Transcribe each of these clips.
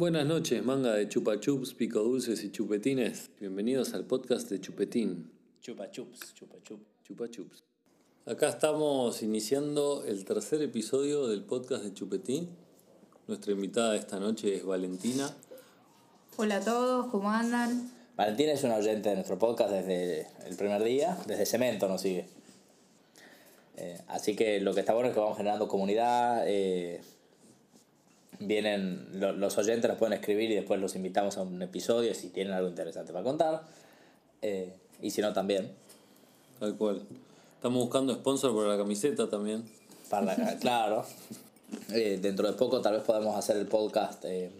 Buenas noches, manga de chupa chups, pico dulces y chupetines. Bienvenidos al podcast de Chupetín. Chupa chups, chupa chup. Chupa chups. Acá estamos iniciando el tercer episodio del podcast de Chupetín. Nuestra invitada de esta noche es Valentina. Hola a todos, ¿cómo andan? Valentina es una oyente de nuestro podcast desde el primer día, desde Cemento nos sigue. Eh, así que lo que está bueno es que vamos generando comunidad. eh, vienen lo- los oyentes, nos pueden escribir y después los invitamos a un episodio si tienen algo interesante para contar. Eh, y si no, también. Tal cual. Estamos buscando sponsor para la camiseta también. Para la- claro. Eh, dentro de poco tal vez podamos hacer el podcast eh,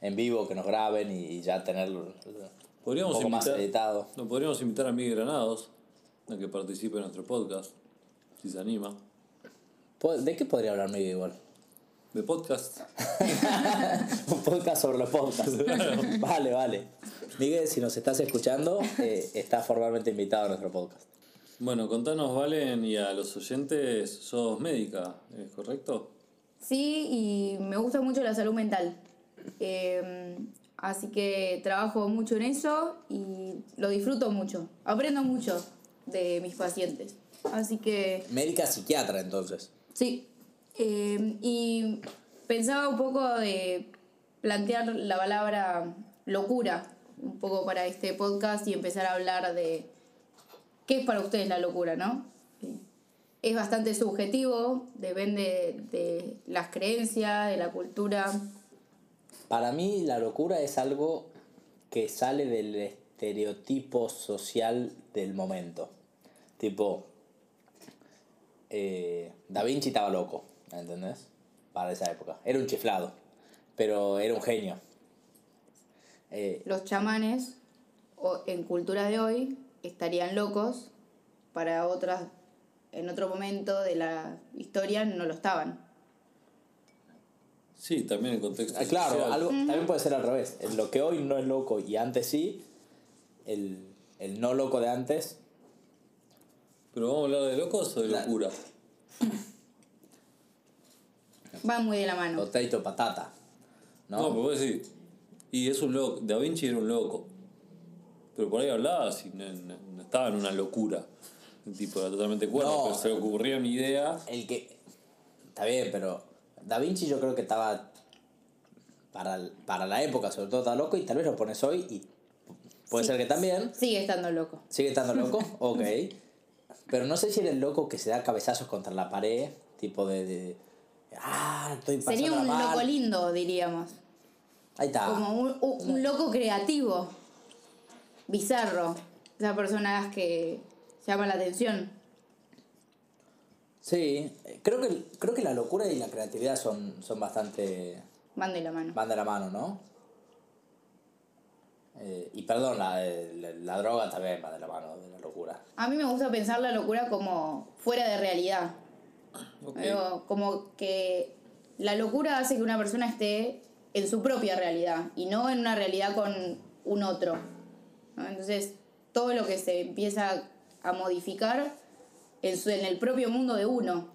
en vivo, que nos graben y ya tenerlo un Podríamos poco más invitar, editado. no, podríamos invitar a Miguel Granados a que participe en nuestro podcast, si se anima. ¿De qué podría hablar Miguel igual? De podcast. Un podcast sobre los podcasts. vale, vale. Miguel, si nos estás escuchando, eh, estás formalmente invitado a nuestro podcast. Bueno, contanos, Valen, y a los oyentes, sos médica, ¿es correcto? Sí, y me gusta mucho la salud mental. Eh, así que trabajo mucho en eso y lo disfruto mucho. Aprendo mucho de mis pacientes. Así que Médica psiquiatra, entonces. sí. Eh, y pensaba un poco de plantear la palabra locura un poco para este podcast y empezar a hablar de qué es para ustedes la locura, ¿no? es bastante subjetivo, depende de las creencias, de la cultura. Para mí, la locura es algo que sale del estereotipo social del momento. Tipo, eh, Da Vinci estaba loco, ¿entendés? Para esa época. Era un chiflado, pero era un genio. Eh, Los chamanes, o en cultura de hoy, estarían locos, para otras, en otro momento de la historia no lo estaban. Sí, también el contexto. Ah, Claro, social. algo, también puede ser al revés. En Lo que hoy no es loco y antes sí, el, el no loco de antes. ¿Pero vamos a hablar de locos o de La- locura? Va muy de la mano. Potato patata. No, ¿No? pero vos decís, y es un loco, Da Vinci era un loco. Pero por ahí hablaba, si no, no- no estaba en una locura. El tipo era totalmente cuerdo, No. pero se le ocurría mi idea. El que. Está bien, pero. Da Vinci yo creo que estaba. Para, para la época, sobre todo, estaba loco y tal vez lo pones hoy y. Puede Sí. ser que también. Sigue estando loco. ¿Sigue estando loco? Ok. Pero no sé si era el loco que se da cabezazos contra la pared, tipo de. de- ah, estoy Sería un mal. loco lindo, diríamos. Ahí está. Como un, un- loco creativo, bizarro. Esas personas que llaman la atención. Sí, creo que, creo que la locura y la creatividad son, son bastante. Van de la mano. van de la mano, ¿no? Eh, y perdón, la, la, la droga también va de la mano de la locura. A mí me gusta pensar la locura como fuera de realidad. Ok. Algo como que la locura hace que una persona esté en su propia realidad y no en una realidad con un otro. ¿no? Entonces, todo lo que se empieza a modificar en, su- en el propio mundo de uno.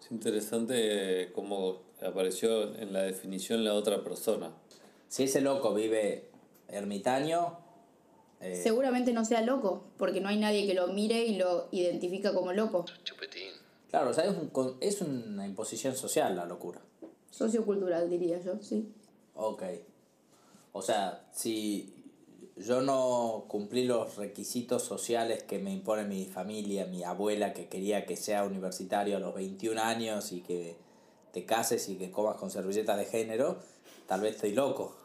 Es interesante cómo apareció en la definición la otra persona. Si ese loco vive ermitaño, eh, Seguramente no sea loco, porque no hay nadie que lo mire y lo identifica como loco. Claro, o sea, es, un es una imposición social la locura. Sociocultural, diría yo, sí. Ok. O sea, si yo no cumplí los requisitos sociales que me impone mi familia, mi abuela que quería que sea universitario a los 21 años y que te cases y que comas con servilletas de género, tal vez estoy loco.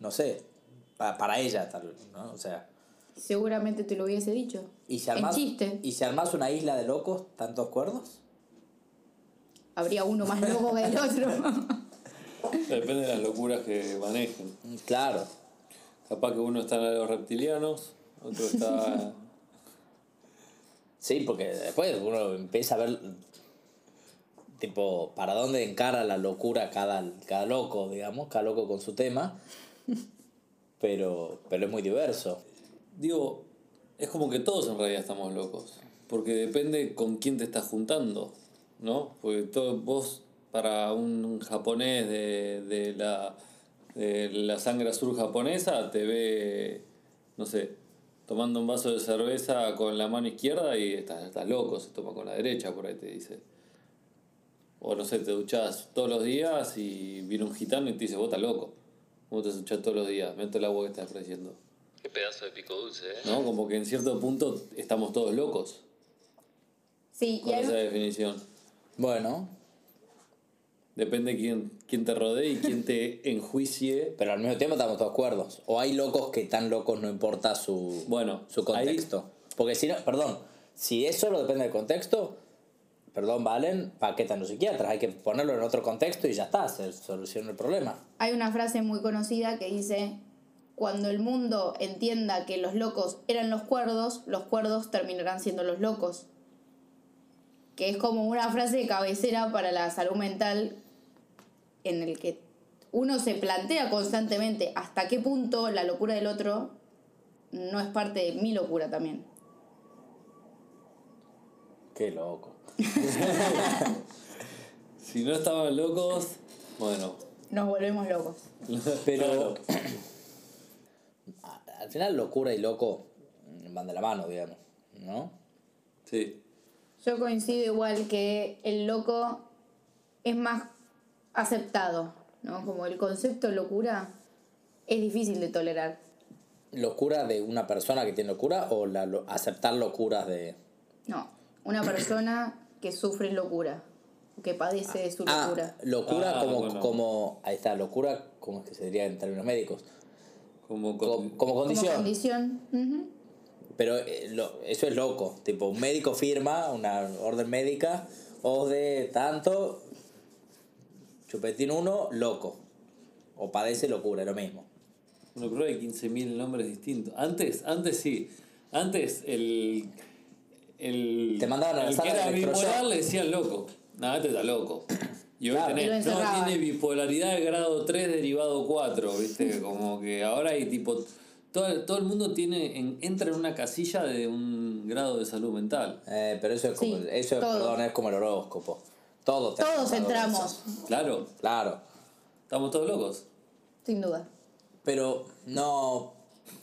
No sé. Pa- para ella, tal vez, ¿no? O sea. Seguramente te lo hubiese dicho. ¿Y si en armás, chiste. ¿Y si armás una isla de locos, tantos cuerdos? Habría uno más loco que el otro. Depende de las locuras que manejen. Claro. Capaz que uno está en los reptilianos, otro está. Sí, porque después uno empieza a ver, tipo, para dónde encara la locura cada, cada loco, digamos, cada loco con su tema. Pero, pero es muy diverso. Digo, es como que todos en realidad estamos locos. Porque depende con quién te estás juntando, ¿no? Porque todo, vos, para un japonés de, de la de la sangre azul japonesa te ve, no sé, tomando un vaso de cerveza con la mano izquierda y estás, estás loco, se toma con la derecha, por ahí te dice. O no sé, te duchas todos los días y viene un gitano y te dice, vos estás loco. ¿Cómo te duchas todos los días? Mete el agua que estás ofreciendo. Qué pedazo de pico dulce, ¿eh? ¿No? Como que en cierto punto estamos todos locos Sí, y con hay, esa definición. Bueno, Depende quién, quién te rodee y quién te enjuicie. pero al mismo tiempo estamos todos cuerdos. O hay locos que tan locos no importa su, Bueno, su contexto. Porque si no, perdón, si eso solo depende del contexto, perdón, Valen, ¿para qué tan los psiquiatras? Hay que ponerlo en otro contexto y ya está, se soluciona el problema. hay una frase muy conocida que dice, cuando el mundo entienda que los locos eran los cuerdos, los cuerdos terminarán siendo los locos. Que es como una frase de cabecera para la salud mental en el que uno se plantea constantemente hasta qué punto la locura del otro no es parte de mi locura también. Qué loco. Si no estaban locos, bueno. Nos volvemos locos. Pero Claro. al final locura y loco van de la mano, digamos, ¿no? Sí. Yo coincido igual que el loco es más aceptado, ¿no? Como el concepto de locura es difícil de tolerar. ¿Locura de una persona que tiene locura o la, lo- aceptar locuras de... No, una persona que sufre locura, que padece de su Ah, locura. locura Ah, como, bueno. como... Ahí está, locura, ¿cómo es que se diría en términos médicos? Como, Co- con- como Como condición. condición. ujú. Pero eh, lo- eso es loco. Tipo, un médico firma una orden médica o de tanto, chupetín uno, loco. O padece locura, es lo mismo. Bueno, creo que hay 15.000 nombres distintos. Antes, antes sí. Antes el. el Te mandaban a la el sala que era bipolar le decían loco. Nada, este está loco. Y hoy Claro. tenés, Y no, tiene bipolaridad de grado 3 derivado 4, ¿viste? Como que ahora hay tipo. Todo, todo el mundo tiene en- entra en una casilla de un grado de salud mental. Eh, pero eso es como, Sí, eso es, perdón, es como el horóscopo. Todos, Todos entramos. Claro, Claro. estamos todos locos. sin duda. Pero no.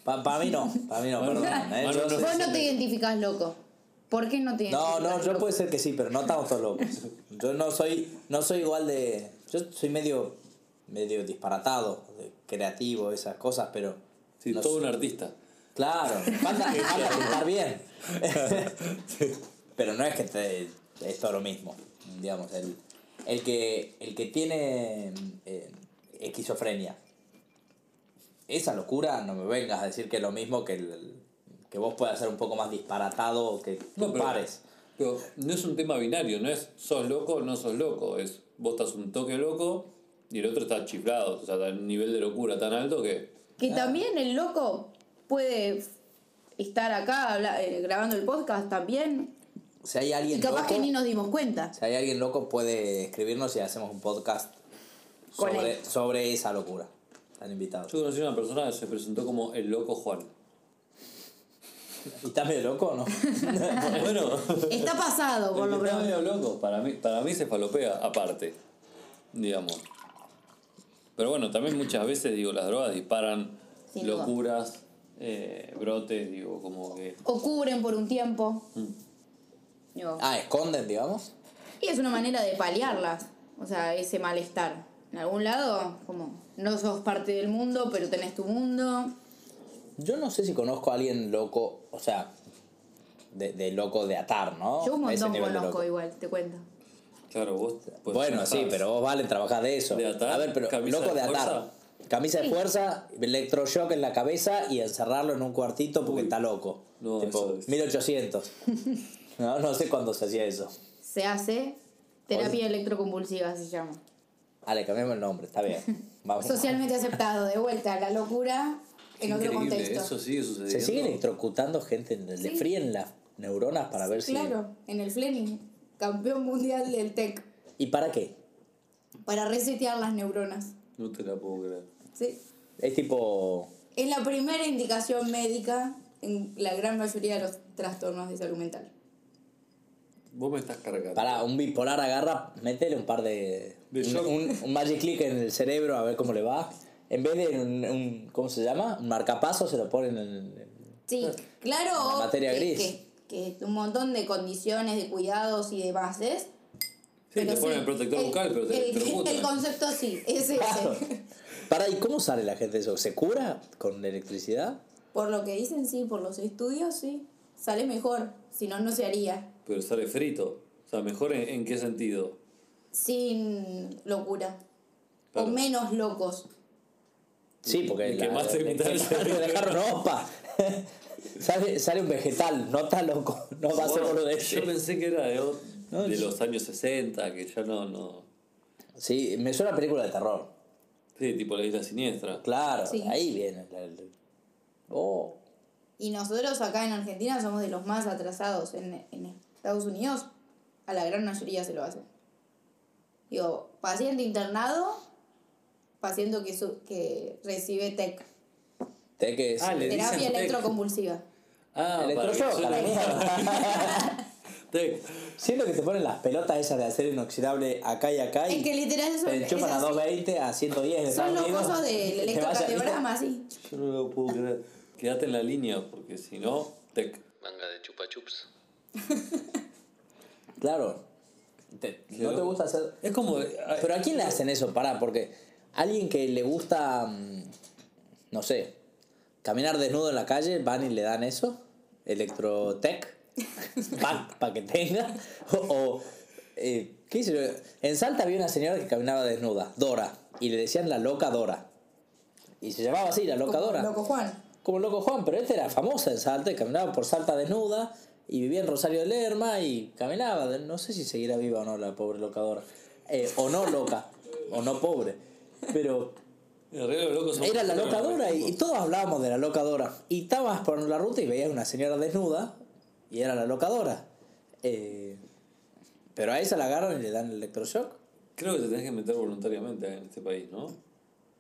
Para mí no. Para mí no, Bueno, perdón. ¿eh? bueno, no Vos no te identificás loco. ¿Por qué no te No, no, yo loco? puede ser que sí, pero no estamos todos locos. Yo no soy, no soy igual de. Yo soy medio, medio disparatado, de creativo, esas cosas, pero. Sí, no todo un artista. Claro, falta, falta pintar bien. pero no es que te, es todo lo mismo. Digamos, el, el que, el que tiene eh, esquizofrenia, esa locura, no me vengas a decir que es lo mismo que el, que vos puedas ser un poco más disparatado que No, pero- pares. Pero no es un tema binario, no es sos loco o no sos loco, es vos estás un toque loco y el otro está chiflado, o sea, está en un nivel de locura tan alto que... Que también el loco puede estar acá habla- eh, grabando el podcast también Si hay y alguien capaz loco, que ni nos dimos cuenta. si hay alguien loco puede escribirnos y hacemos un podcast sobre esa locura. Están invitados. Yo conocí a una persona que se presentó como el loco Juan. ¿Y está medio loco o no? bueno, Está pasado, por el lo que está medio loco, para mí, para mí se falopea aparte, digamos. Pero bueno, también muchas veces, digo, las drogas disparan Sin locuras, eh, brotes, digo, como que... O cubren por un tiempo. Mm. Digo, ah, esconden, digamos. Y es una manera de paliarlas. O sea, ese malestar. En algún lado, como, no sos parte del mundo, pero tenés tu mundo. Yo no sé si conozco a alguien loco, o sea, de, de loco de atar, ¿no? Yo un montón conozco loco. igual, te cuento. Claro, vos... pues, Bueno, sí, pero vos vale trabajar de eso. ¿De atar? A ver, pero ¿Camisa loco de de atar. Camisa de fuerza, electroshock en la cabeza y encerrarlo en un cuartito porque Uy. está loco. No, tipo, eso es- 1800. no, no sé cuándo se hacía eso. Se hace terapia electroconvulsiva, se llama. Dale, cambiemos el nombre, está bien. Vamos. Socialmente aceptado, de vuelta, la locura en otro Increíble, contexto. eso sigue sucediendo. Se sigue electrocutando gente, le Sí. fríen las neuronas para ver si... Claro, en el Fleming, campeón mundial del TEC, ¿Y para qué? para resetear las neuronas. No te la puedo creer. ¿sí? Es tipo... Es la primera indicación médica en la gran mayoría de los trastornos de salud mental. Vos me estás cargando. Para un bipolar agarra, métele un par de... De un, un- un magic click en el cerebro a ver cómo le va. En vez de un, un- ¿cómo se llama? Un marcapaso se lo ponen en, en- Sí, claro. La materia que, gris. Que, que un montón de condiciones, de cuidados y de bases. Sí, te ponen el protector bucal, pero te el, electrocutan. el concepto sí, es ese. Claro. Para, ¿y cómo sale la gente de eso? ¿Se cura con electricidad? Por lo que dicen, sí, por los estudios, sí. Sale mejor, si no, no se haría. Pero sale frito. O sea, mejor en, en qué sentido. Sin locura. Claro. O menos locos. Sí, porque que más te el- el- el- el dejaron opa. sale, sale un vegetal, no está loco, no va a ser de yo pensé que era de, No, de los años 60, que ya no, no. Sí, me suena a película de terror. Sí, tipo la isla siniestra. Claro, Sí. ahí viene. la- Oh, Y nosotros acá en Argentina somos de los más atrasados. En, en Estados Unidos, a la gran mayoría se lo hacen. Digo, paciente internado, paciente que, su- que recibe TEC, te que es- Ah, le dicen terapia TEC. electroconvulsiva. Ah, Electroshock, la mierda. Tec. Siento que te ponen las pelotas esas de acero inoxidable acá y acá y Es que literal eso te es enchufan a así. 220 a 110 en Son los cosos del electrocardiograma, sí. Yo no lo puedo creer. Quédate en la línea, porque si no, tec. Manga de chupa chups. Claro. Te- no te gusta hacer... Es como. Pero ¿a quién le hacen eso? Pará, porque alguien que le gusta, mm, no sé, caminar desnudo en la calle, van y le dan eso, electrotech, para que tenga, o, o, eh, ¿qué sé yo? En Salta había una señora que caminaba desnuda, Dora, y le decían la loca Dora. Y se llamaba así, la loca Como Dora. Loco Juan. Como loco Juan, pero esta era famosa en Salta y caminaba por Salta desnuda y vivía en Rosario de Lerma y caminaba. No sé si seguirá viva o no la pobre locadora. Eh, o no loca, o no pobre. Pero locos son- era la locadora y, y todos hablábamos de la locadora. Y estabas por la ruta y veías una señora desnuda y era la locadora. Eh, pero a esa la agarran y le dan el electroshock. Creo que te tenés que meter voluntariamente en este país, ¿no?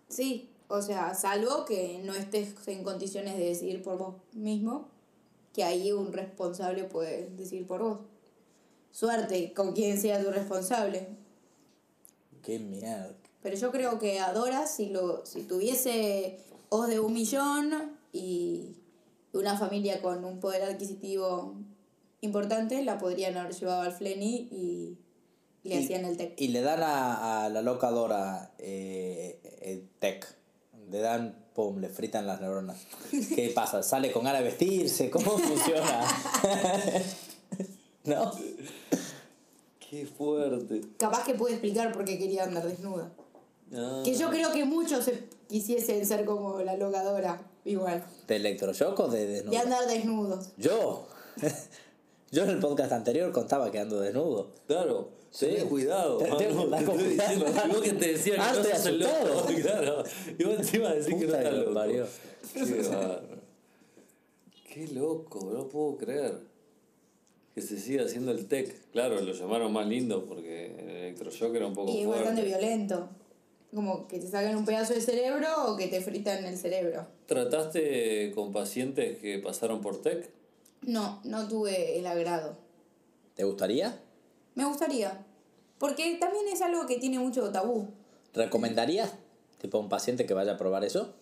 Sí, o sea, salvo que no estés en condiciones de decidir por vos mismo, que ahí un responsable puede decidir por vos. Suerte con quien sea tu responsable. Qué mierda. Pero yo creo que Adora, si, lo, si tuviese os de un millón y una familia con un poder adquisitivo importante, la podrían haber llevado al Flenny y le Y- hacían el tech. Y le dan a, a la locadora eh, eh, tech. Le dan, pum, le fritan las neuronas. ¿Qué pasa? ¿Sale con ganas de vestirse? ¿Cómo funciona? ¿No? Qué fuerte. Capaz que puede explicar por qué quería andar desnuda. Ah. Que yo creo que muchos se- quisiesen ser como la locadora, igual. ¿De electroshock o de desnudo? De andar desnudos. Yo. Yo en el podcast anterior contaba que ando desnudo. Claro, Sí. tenés cuidado. Te- tengo mano, te diciendo. vos que te decía que Ah, no el loco. Claro. Y vos encima decís que no estás loco. parió. Qué loco, no puedo creer. Que se siga haciendo el tech. Claro, lo llamaron más lindo porque el electroshock era un poco Y es fuerte. bastante violento. Como que te sacan un pedazo de cerebro o que te fritan el cerebro. ¿Trataste con pacientes que pasaron por tech? No, no tuve el agrado. ¿Te gustaría? Me gustaría. Porque también es algo que tiene mucho tabú. ¿Recomendarías, tipo, a un paciente que vaya a probar eso?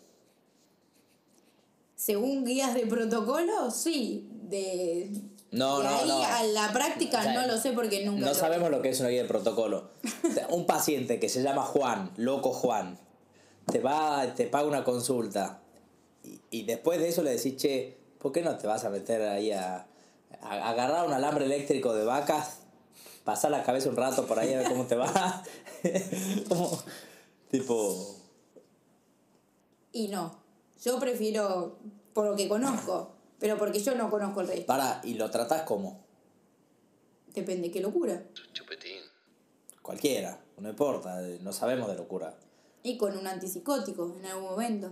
Según guías de protocolo, sí. De, No, no, ahí no. a la práctica O sea, no lo sé porque nunca No lo- sabemos lo que es una guía de protocolo. Un paciente que se llama Juan, loco Juan, te va, te paga una consulta y, y después de eso le decís, che, ¿por qué no te vas a meter ahí a, a- agarrar un alambre eléctrico de vacas, pasar la cabeza un rato por ahí a ver cómo te va? Como, tipo, Y no. Yo prefiero por lo que conozco. Pero porque yo no conozco el resto. para, y lo tratás como Depende qué locura. Chupetín. cualquiera, no importa, no sabemos de locura, Y con un antipsicótico en algún momento.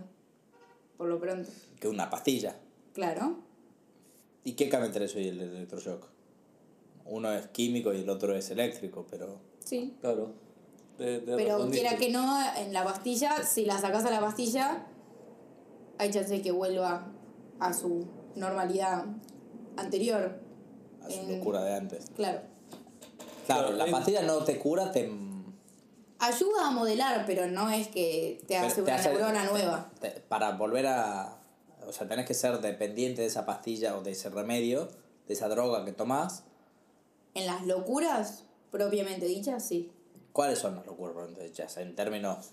Por lo pronto. que una pastilla. Claro. ¿Y qué cambia entre eso y el electroshock? Uno es químico y el otro es eléctrico, pero... Sí. Claro. Pero quiera que no, en la pastilla, si la sacas a la pastilla, hay chance de que vuelva a su normalidad anterior. A su En- locura de antes. Claro. Claro, la pastilla no te cura, te, Ayuda a modelar, pero no es que te hace te una hace- neurona nueva. te- para volver a. O sea, tenés que ser dependiente de esa pastilla o de ese remedio, de esa droga que tomás. En las locuras, propiamente dichas, sí. ¿Cuáles son las locuras propiamente dichas? En términos,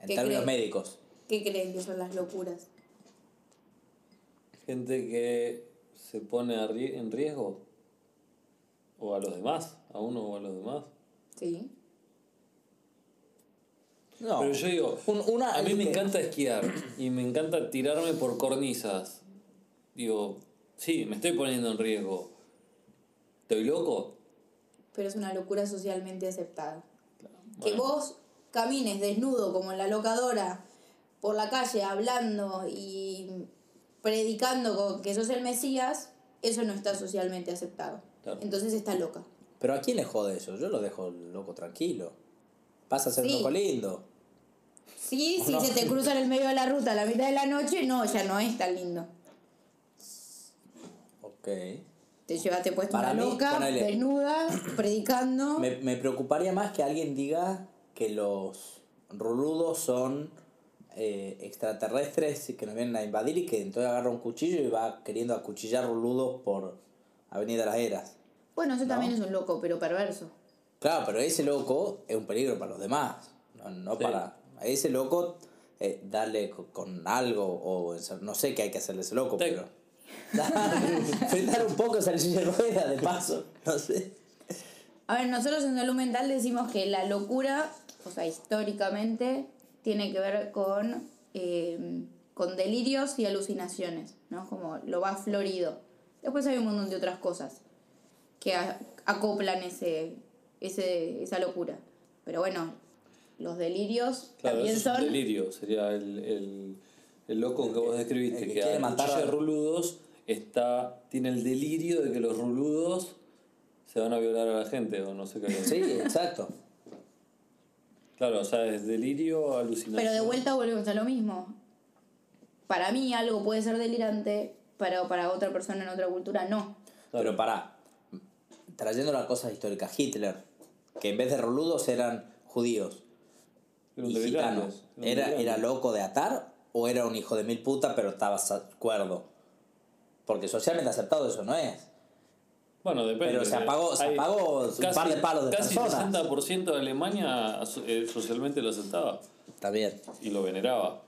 en ¿Qué términos crees? médicos. ¿Qué creen que son las locuras? Gente que se pone a ri- en riesgo. O a los demás. A uno o a los demás. Sí. No. Pero yo digo, Un- una- a mí me que- encanta esquiar y me encanta tirarme por cornisas. Digo, sí, me estoy poniendo en riesgo. ¿Estoy loco? Pero es una locura socialmente aceptada. Que Bueno. vos camines desnudo como en la locadora por la calle hablando y predicando con que sos el Mesías, eso no está socialmente aceptado. Claro. Entonces está loca. Pero ¿a quién le jode eso? Yo lo dejo loco tranquilo. Pasa a ser Sí. loco lindo. Sí, si No. se te cruza en el medio de la ruta a la mitad de la noche, no, ya no es tan lindo. Ok. Te llevaste puesto Para una mí, loca, ponele- desnuda, predicando. Me, me preocuparía más que alguien diga que los ruludos son eh, extraterrestres y que nos vienen a invadir y que entonces agarra un cuchillo y va queriendo acuchillar ruludos por Avenida Las Heras. Bueno, eso también es un loco, pero perverso. Claro, pero ese loco es un peligro para los demás. No, no Sí. para. A ese loco, eh, darle co- con, algo o no sé qué hay que hacerle a ese loco, pero. Frenar un poco esa silla de rueda de paso. No sé. A ver, nosotros en salud mental decimos que la locura, o sea, históricamente, tiene que ver con, eh, con delirios y alucinaciones, ¿no? Como lo más florido. Después hay un montón de otras cosas que a- acoplan ese, ese, esa locura. Pero bueno, los delirios Claro, también eso es son... un delirio. Sería el, el, el loco que vos describiste, el que que, quiere matar a- ruludos está, tiene el delirio de que los ruludos se van a violar a la gente o no sé qué. Sí, exacto. Claro, o sea, es delirio, alucinación. Pero de vuelta volvemos a lo mismo. Para mí algo puede ser delirante, pero para otra persona en otra cultura no. Pero pará, trayendo las cosas históricas, Hitler, que en vez de ruludos eran judíos y gitanos, era ¿era, delirante. ¿era loco de atar o era un hijo de mil puta pero estaba cuerdo? Porque socialmente aceptado eso no es. Bueno, depende. Pero se apagó- se apagó un par de palos de casi personas. Casi 60% de Alemania eh, socialmente lo aceptaba Está bien. y lo veneraba.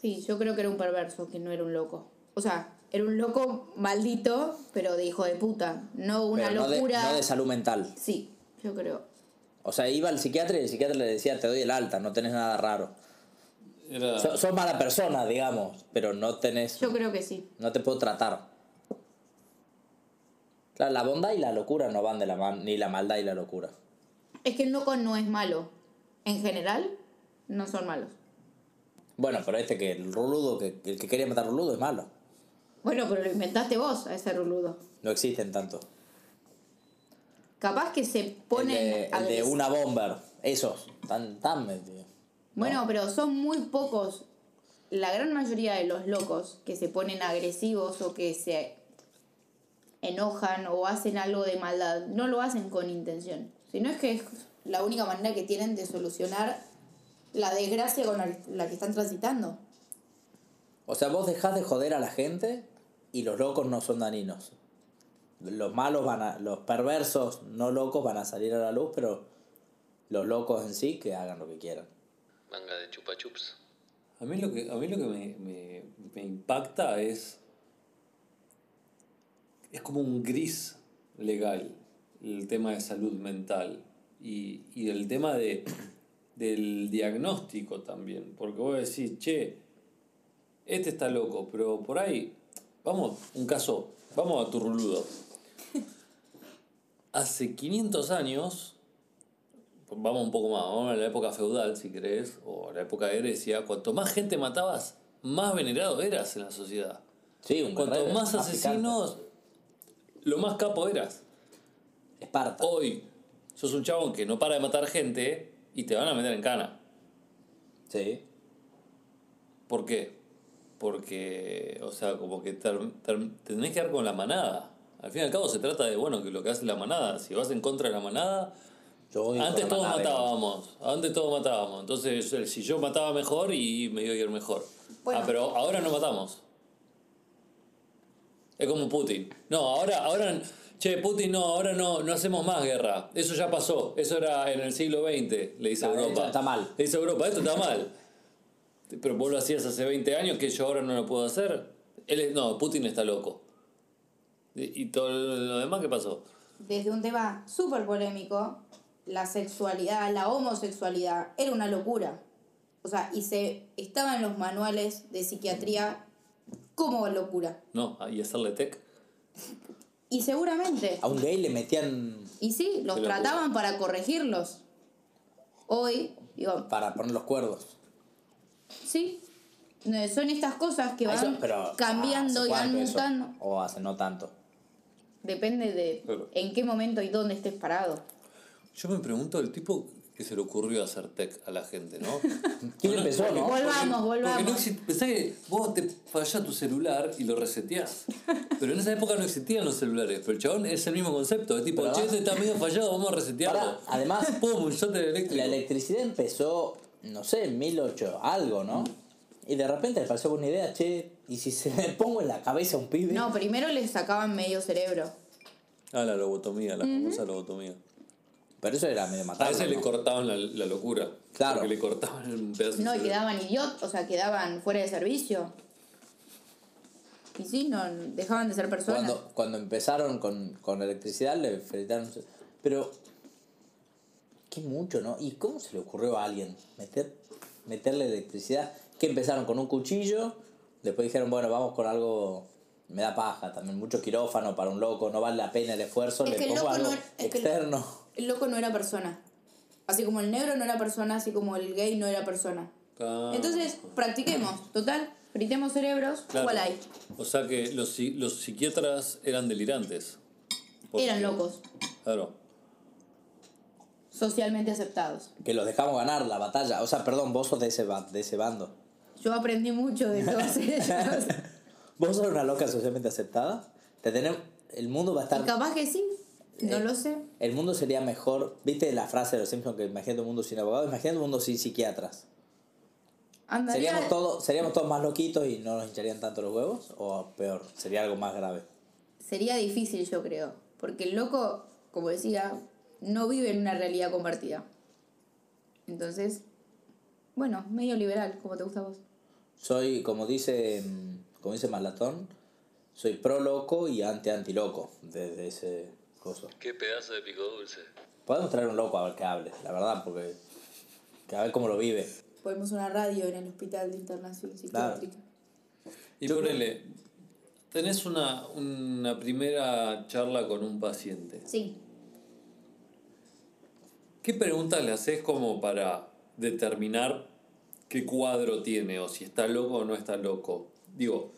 Sí, yo creo que era un perverso, que no era un loco. O sea, era un loco maldito, pero de hijo de puta. No una Pero no de, locura. no de salud mental. Sí, yo creo. O sea, iba al psiquiatra y el psiquiatra le decía, te doy el alta, no tenés nada raro. Era, So- sos mala persona, digamos, pero no tenés... Yo creo que sí. No te puedo tratar. Claro, la bondad y la locura no van de la mano, ni la maldad y la locura. Es que el loco no es malo. En general, no son malos. Bueno, pero este que el ruludo, que el que quería matar ruludo es malo. Bueno, pero lo inventaste vos, a ese ruludo. No existen tanto. Capaz que se El ponen. de, el de una bomber, esos, tan, tan metidos. Bueno, pero son muy pocos. La gran mayoría de los locos que se ponen agresivos o que se enojan o hacen algo de maldad, no lo hacen con intención. Sino es que es la única manera que tienen de solucionar la desgracia con la, que están transitando. O sea, vos dejás de joder a la gente y los locos no son daninos. Los malos van a, los perversos no locos van a salir a la luz, pero los locos en sí que hagan lo que quieran. Manga de chupa chups. A mí lo que, a mí lo que me, me, me impacta es. Es como un gris legal el tema de salud mental y, y el tema de, del diagnóstico también. Porque vos decís, che, este está loco, pero por ahí, vamos, un caso, vamos a tu ruludo. Hace 500 años, vamos un poco más, vamos a la época feudal, si querés, o a la época de Grecia, cuanto más gente matabas, más venerado eras en la sociedad. Sí, un Cuanto guerrero, más asesinos, lo más capo eras. Esparta. Hoy, sos un chabón que no para de matar gente y te van a meter en cana. Sí. ¿Por qué? Porque, o sea, como que ter- ter- te tenés que dar con la manada. Al fin y al cabo se trata de, bueno, que lo que hace la manada. Si vas en contra de la manada, Yo voy Antes todos matábamos, antes todos matábamos. Entonces, si yo mataba mejor y me iba a ir mejor. Bueno. Ah, pero ahora no matamos. Es como Putin. No, ahora, ahora, che, Putin no, ahora no, no hacemos más guerra. Eso ya pasó. Eso era en el siglo XX, le dice Claro, Europa. eso está mal. Le dice Europa, esto está mal. Pero vos lo hacías hace 20 años que yo ahora no lo puedo hacer. Él es- no, Putin está loco. Y, y todo lo demás, ¿qué pasó? Desde un tema súper polémico, la sexualidad, la homosexualidad, era una locura. O sea, y se estaba en los manuales de psiquiatría como locura. No, y hacerle tech. Y seguramente, A un gay le metían y sí, los locura. trataban para corregirlos. Hoy, digo, para poner los cuerdos. sí, no, son estas cosas que van Eso, pero, cambiando ¿hace y van mutando. O hace no tanto. Depende de Claro. en qué momento y dónde estés parado. Yo me pregunto el tipo que se le ocurrió hacer tech a la gente, ¿no? ¿Quién empezó, no? Volvamos, Porque no volvamos. pensá que vos te falla tu celular y lo reseteás. Pero en esa época no existían los celulares. Pero el chabón es el mismo concepto. Es tipo, Pero che, este está medio fallado, vamos a resetearlo. Pará, además- Pum, un shot eléctrico. La electricidad empezó, no sé, en 1800, algo, ¿no? Y de repente le pareció buena idea, che, y si se me pongo en la cabeza a un pibe. No, primero les sacaban medio cerebro. Ah, la lobotomía, la famosa lobotomía. Pero eso era medio A matarlo. ese le ¿no? cortaban la, la locura. Claro. Porque le cortaban un pedazo No, y quedaban idiotas, o sea, quedaban fuera de servicio. Y sí, no, dejaban de ser personas. Cuando, cuando empezaron con, con electricidad le felicitaron. Pero, qué mucho, ¿no? ¿Y cómo se le ocurrió a alguien meter, meterle electricidad? Que empezaron con un cuchillo, después dijeron, bueno, vamos con algo, me da paja también, mucho quirófano para un loco, no vale la pena el esfuerzo, Es le que el pongo loco algo no es que el- externo. El loco no era persona. Así como el negro no era persona, así como el gay no era persona. Ah. Entonces, practiquemos. Total, gritemos cerebros, Claro. ¿cuál hay? O sea que los, los psiquiatras eran delirantes. Eran locos, Claro. socialmente aceptados. Que los dejamos ganar la batalla. O sea, perdón, vos sos de ese, de ese bando. Yo aprendí mucho de todos ellos. ¿Vos sos una loca socialmente aceptada? Te tenemos, el mundo va a estar... Y capaz que sí, no Eh, lo sé. El mundo sería mejor. ¿Viste la frase de los Simpsons que imagínate un mundo sin abogados? Imagínate un mundo sin psiquiatras. Andaría, ¿Seríamos todos, ¿Seríamos todos más loquitos y no nos hincharían tanto los huevos? ¿O peor? ¿Sería algo más grave? sería difícil, yo creo. Porque el loco, como decía, no vive en una realidad compartida. Entonces, bueno, medio liberal, como te gusta a vos. Soy, como dice, como dice Malatón, soy pro loco y anti anti loco desde ese coso. Qué pedazo de pico dulce. Podemos traer un loco a ver que hable, la verdad, porque que a ver cómo lo vive. Ponemos una radio en el Hospital de Internación Psiquiátrica. Y ponele, tenés una, una primera charla con un paciente. Sí. ¿Qué preguntas le haces como para determinar qué cuadro tiene o si está loco o no está loco? Digo,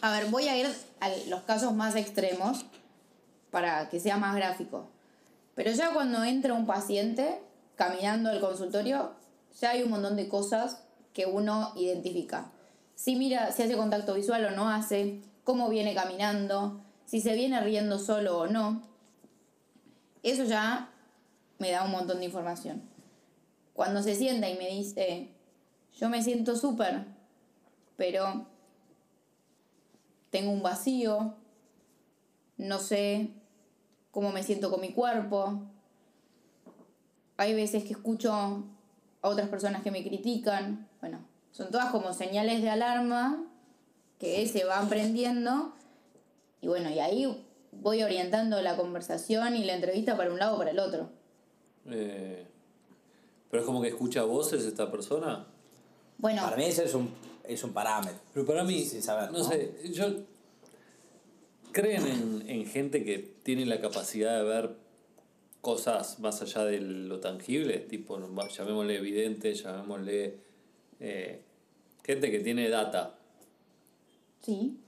A ver, voy a ir a los casos más extremos para que sea más gráfico. Pero ya cuando entra un paciente caminando al consultorio, ya hay un montón de cosas que uno identifica. Si mira, si hace contacto visual o no hace, cómo viene caminando, si se viene riendo solo o no. Eso ya me da un montón de información. Cuando se sienta y me dice, yo me siento súper, pero tengo un vacío, no sé cómo me siento con mi cuerpo. Hay veces que escucho a otras personas que me critican. Bueno, son todas como señales de alarma que se van prendiendo. Y bueno, y ahí voy orientando la conversación y la entrevista para un lado o para el otro. eh, pero es como que escucha voces esta persona. Bueno, Para mí ese es un, es un parámetro. Pero para mí, Sin saber, no, ¿no? sé, yo... ¿Creen en, en gente que tiene la capacidad de ver cosas más allá de lo tangible? Tipo, llamémosle evidente, llamémosle... eh, gente que tiene data. sí.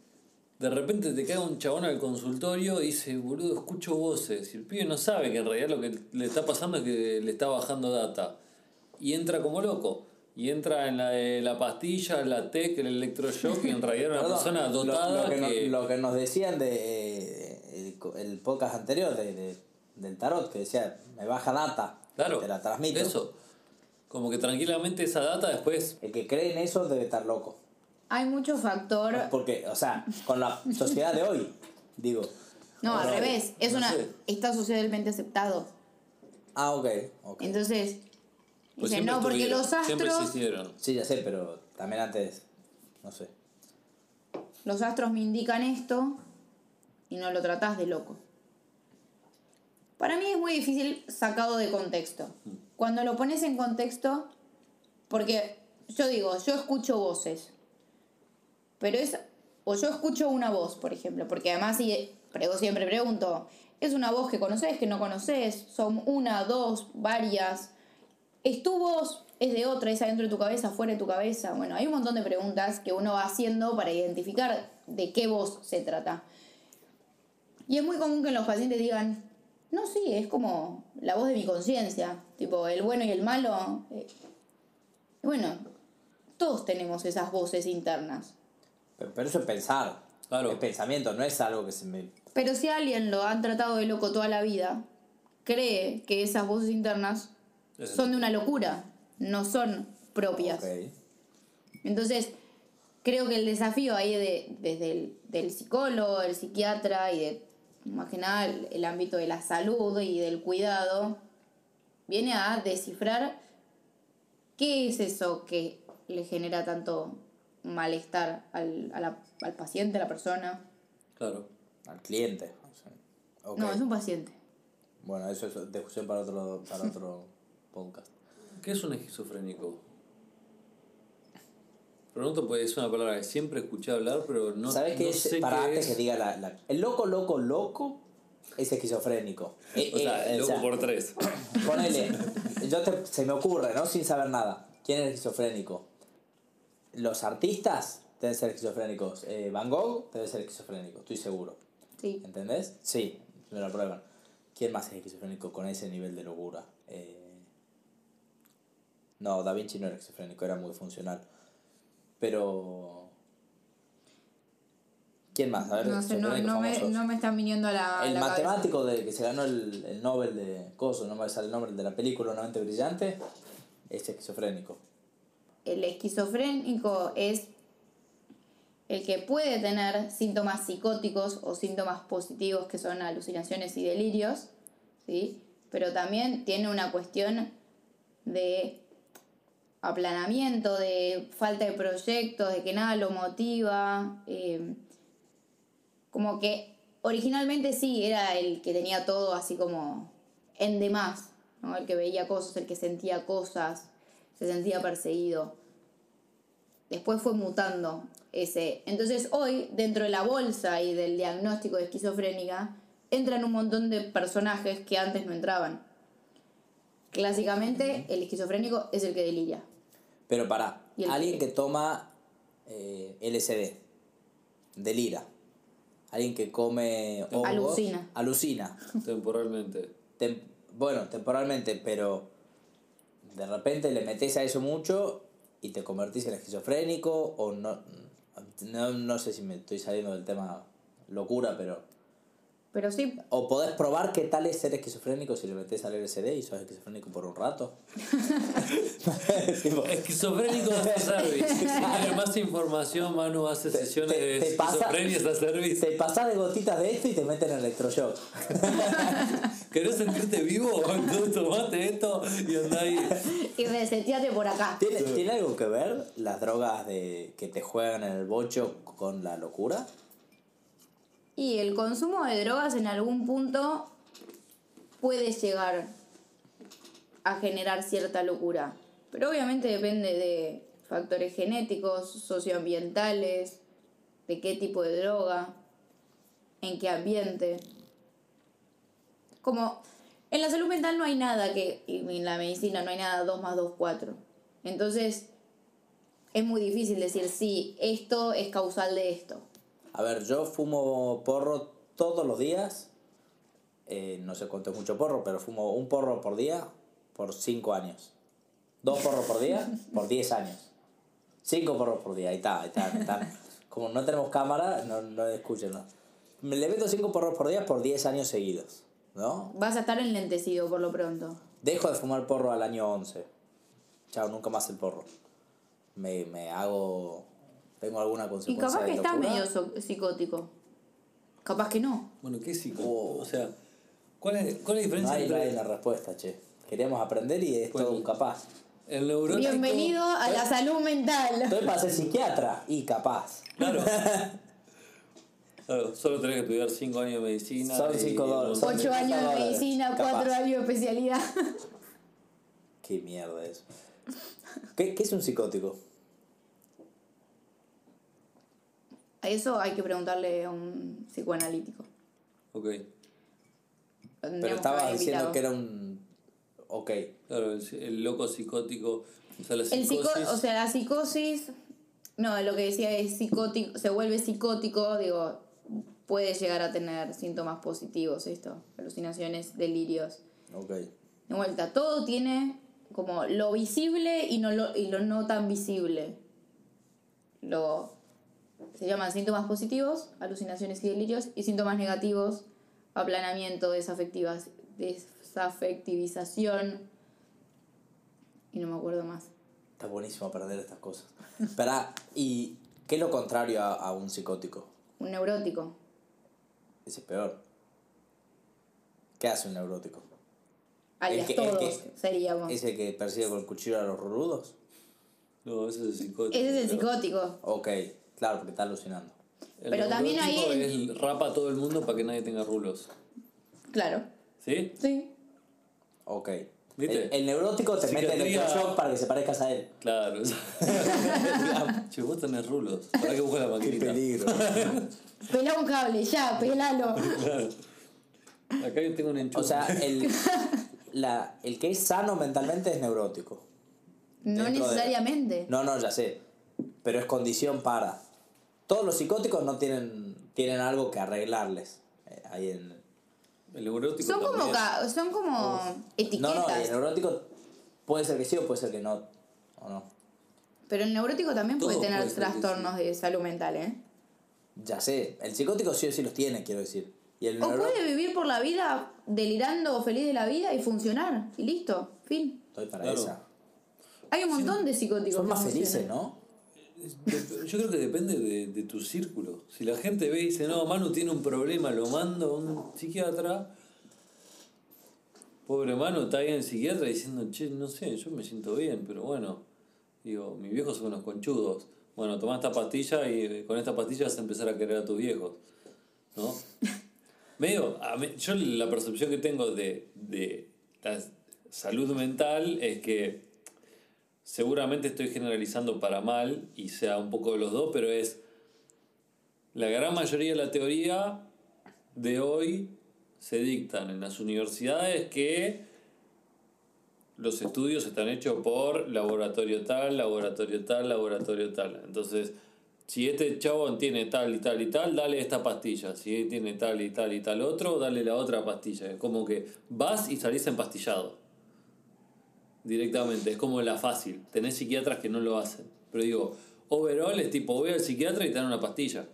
De repente te cae un chabón al consultorio y dice, boludo, escucho voces. Y el pibe no sabe que en realidad lo que le está pasando es que le está bajando data. Y entra como loco. Y entra en la de la pastilla, la TEC, el electroshock, y en realidad era una Perdón, persona lo- dotada lo, que, que... Nos, lo que nos decían de eh, el, el podcast anterior de, de del tarot, que decía, me baja data, Claro. te la transmito. Eso. Como que tranquilamente esa data después. El que cree en eso debe estar loco. Hay mucho factor. Porque, o sea, con la sociedad de hoy, digo. No, al No, revés. Es no una. sé. Está socialmente aceptado. Ah, ok, ok. Entonces. Pues Dice, no, porque los Siempre astros. existieron. Sí, ya sé, pero también antes, no sé. Los astros me indican esto. Y no lo tratás de loco. Para mí es muy difícil sacado de contexto. Cuando lo pones en contexto. Porque yo digo, yo escucho voces. Pero es. O yo escucho una voz, por ejemplo. Porque además, si, prego, siempre pregunto: ¿es una voz que conoces, que no conoces? ¿Son una, dos, varias? ¿Es tu voz? ¿Es de otra? ¿Es adentro de tu cabeza, fuera de tu cabeza? Bueno, hay un montón de preguntas que uno va haciendo para identificar de qué voz se trata. Y es muy común que los pacientes digan, no, sí, es como la voz de mi conciencia, tipo el bueno y el malo. eh, bueno, todos tenemos esas voces internas. Pero, pero eso es pensar. Claro. Es pensamiento, no es algo que se me... Pero si alguien lo han tratado de loco toda la vida, cree que esas voces internas son de una locura, no son propias. Ok. Entonces, creo que el desafío ahí de, desde el del psicólogo, el psiquiatra y de más que nada el, el ámbito de la salud y del cuidado, viene a descifrar qué es eso que le genera tanto malestar al, a la- al paciente, a la persona. Claro. Al cliente. No, es un paciente. Bueno, eso es discusión para otro, para otro podcast. ¿Qué es un esquizofrénico? Pregunto, pues es una palabra que siempre escuché hablar, pero no, ¿Sabes qué no es? sé Para qué antes es. que diga la, la- El loco, loco, loco es esquizofrénico. Eh, O sea, eh, o loco sea, por tres. Ponele, yo te- se me ocurre, ¿no? Sin saber nada. ¿Quién es esquizofrénico? Los artistas deben ser esquizofrénicos. Eh, Van Gogh debe ser esquizofrénico, estoy seguro. Sí. ¿Entendés? Sí, me lo prueban. ¿Quién más es esquizofrénico con ese nivel de locura? Eh, No, Da Vinci no era esquizofrénico, era muy funcional. Pero... ¿Quién más? A ver, No sé, no, no, me, famosos. no me están viniendo a la. El la cabeza. matemático de que se ganó el, el Nobel de Coso, no me sale el nombre de la película, Una mente brillante, es esquizofrénico. El esquizofrénico es el que puede tener síntomas psicóticos o síntomas positivos que son alucinaciones y delirios, ¿sí? Pero también tiene una cuestión de aplanamiento, de falta de proyectos, de que nada lo motiva, eh, como que originalmente sí era el que tenía todo así como en demás, ¿no? el que veía cosas, el que sentía cosas, se sentía perseguido. Después fue mutando ese. Entonces hoy, dentro de la bolsa y del diagnóstico de esquizofrénica, entran un montón de personajes que antes no entraban. Clásicamente, el esquizofrénico es el que deliria. Pero para alguien que- que toma eh, LSD, delira. Alguien que come hongos, Alucina. Alucina. Temporalmente. Tem- bueno, temporalmente, pero de repente le metes a eso mucho y te convertís en esquizofrénico o no, no, no sé si me estoy saliendo del tema locura, pero... Pero sí, O podés probar qué tal es ser esquizofrénico si le metes al LSD y sos esquizofrénico por un rato. Esquizofrénico de service. Si más información, Manu hace sesiones te- de te pasa- esquizofrenia a service. te pasás de gotitas de esto y te meten en electroshock. ¿Querés sentirte vivo? Entonces tomate esto y andá ahí. y reseteate por acá. ¿Tiene, ¿Tiene algo que ver las drogas de que te juegan en el bocho con la locura? Y el consumo de drogas en algún punto puede llegar a generar cierta locura. Pero obviamente depende de factores genéticos, socioambientales, de qué tipo de droga, en qué ambiente. Como en la salud mental no hay nada que, en la medicina no hay nada 2 más 2, 4. Entonces es muy difícil decir, sí, esto es causal de esto. A ver, yo fumo porro todos los días. Eh, no sé cuánto es mucho porro, pero fumo un porro por día por 5 años. Dos porros por día por 10 años. Cinco porros por día, ahí está, ahí está, ahí está. Como no tenemos cámara, no, no escuchen. ¿no? Me le meto cinco porros por día por 10 años seguidos. ¿no? Vas a estar enlentecido por lo pronto. Dejo de fumar porro al año 11. Chao, nunca más el porro. Me, me hago... ¿Tengo alguna Y consecuencia capaz que locura? medio so- psicótico. Capaz que no. Bueno, ¿qué es psico? Oh. O sea, ¿cuál es, cuál es la No diferencia hay, no hay entre una respuesta, che. Queríamos aprender y es Bueno. todo un capaz. el neurótico? Bienvenido a la salud mental. Estoy para ser psiquiatra y capaz. Claro. Claro, solo tenés que estudiar 5 años de medicina. Son y- cinco dólares. y- Ocho años de medicina, capaz. cuatro años de especialidad. Qué mierda eso. ¿Qué, qué es un psicótico? A eso hay que preguntarle a un psicoanalítico. Ok. Pero estabas diciendo que era un... Ok. Claro, el, el loco psicótico. O sea, la El psicosis. psico, o sea, la psicosis, no, lo que decía es psicótico, se vuelve psicótico, digo, puede llegar a tener síntomas positivos esto, alucinaciones, delirios. Ok. De vuelta, todo tiene como lo visible y, no lo, y lo no tan visible. Lo, se llaman síntomas positivos, alucinaciones y delirios, y síntomas negativos, aplanamiento, desafectivas, desafectivización, y no me acuerdo más. Está buenísimo aprender estas cosas. Espera, ¿y qué es lo contrario a, a un psicótico? Un neurótico. Ese es peor. ¿Qué hace un neurótico? Alias que- el todos que- seríamos. ¿Es el que persigue con el cuchillo a los rudos? No, ese es el psicótico. Ese es el pero psicótico. Ok, claro, porque está alucinando. el pero también ahí- es el rapa a todo el mundo para que nadie tenga rulos. Claro. ¿Sí? Sí. Ok. ¿Viste? El, el neurótico te mete Psiquiatría- electroshock para que se parezcas a él. Claro. che, vos tenés rulos. ¿Para que busques la maquinita? peligro. Pelá un cable, ya, pelalo. Claro. Acá yo tengo un enchufe. o sea, el, la, el que es sano mentalmente es neurótico. No Dentro de- necesariamente. No, no, ya sé. Pero es condición para. Todos los psicóticos no tienen, tienen algo que arreglarles. eh, ahí en, el neurótico Son como, ca- son como no, no, etiquetas. el neurótico puede ser que sí o puede ser que no. ¿O no? Pero el neurótico también puede tener puede trastornos de salud mental, ¿eh? Ya sé. El psicótico sí o sí los tiene, quiero decir. Y el O puede vivir por la vida delirando o feliz de la vida y funcionar. Y listo, fin. Estoy para Claro. esa. Hay un montón de psicóticos. Son más felices, ¿no? Yo creo que depende de, de tu círculo. Si la gente ve y dice, no, Manu tiene un problema, lo mando a un psiquiatra. Pobre Manu está ahí en el psiquiatra diciendo, che, no sé, yo me siento bien, pero bueno. Digo, mis viejos son unos conchudos. Bueno, toma esta pastilla y con esta pastilla vas a empezar a querer a tus viejos. ¿No? Medio, a mí- yo la percepción que tengo de, de la salud mental es que seguramente estoy generalizando para mal y sea un poco de los dos, pero es la gran mayoría de la teoría de hoy se dictan en las universidades que los estudios están hechos por laboratorio tal, laboratorio tal, laboratorio tal. Entonces, si este chabón tiene tal y tal y tal, dale esta pastilla. Si tiene tal y tal y tal otro, dale la otra pastilla. Es como que vas y salís empastillado directamente, es como la fácil. Tenés psiquiatras que no lo hacen. Pero digo, overall es tipo, voy al psiquiatra y te dan una pastilla.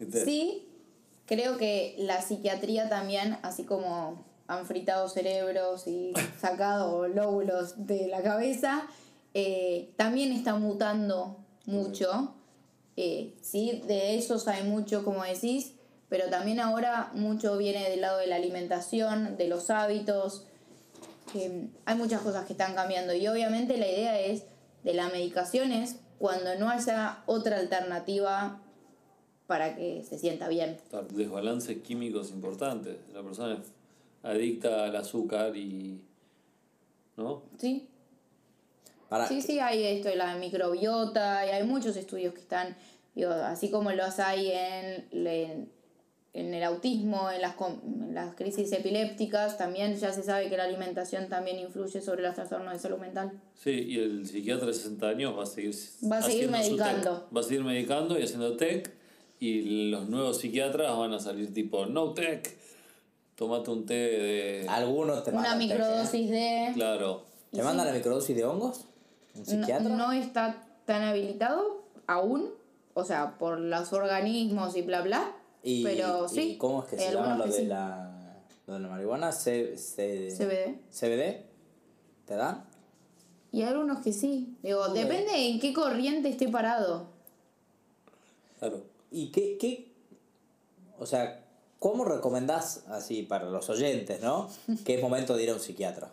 ¿Viste? Sí, creo que la psiquiatría también, así como han fritado cerebros y sacado lóbulos de la cabeza, eh, también está mutando mucho. Eh, sí, de eso hay mucho, como decís, pero también ahora mucho viene del lado de la alimentación, de los hábitos. Que hay muchas cosas que están cambiando y obviamente la idea es de la medicación es cuando no haya otra alternativa para que se sienta bien. Desbalances químicos importantes. La persona es adicta al azúcar y. ¿No? ¿Sí? Para, Sí, sí, hay esto de la microbiota y hay muchos estudios que están, digo, así como los hay en, en, en el autismo, en las, com- en las crisis epilépticas, también ya se sabe que la alimentación también influye sobre los trastornos de salud mental. Sí, y el psiquiatra de 60 años va a seguir. Va a seguir medicando. Va a seguir medicando y haciendo tech. Y los nuevos psiquiatras van a salir tipo, no tech. Tómate un té de. algunos te Una mandan, microdosis de... Claro. ¿Te mandan la microdosis de hongos? ¿Un No, psiquiatra? no está tan habilitado aún, o sea, por los organismos y bla bla, ¿Y, pero y cómo es que se llama lo que de sí. la Lo de la marihuana, C, C- CBD. CBD, ¿te dan? Y algunos que sí. Digo, depende en qué corriente esté parado. Claro. ¿Y qué, qué, o sea, cómo recomendás, así para los oyentes, ¿no? Que es momento de ir a un psiquiatra.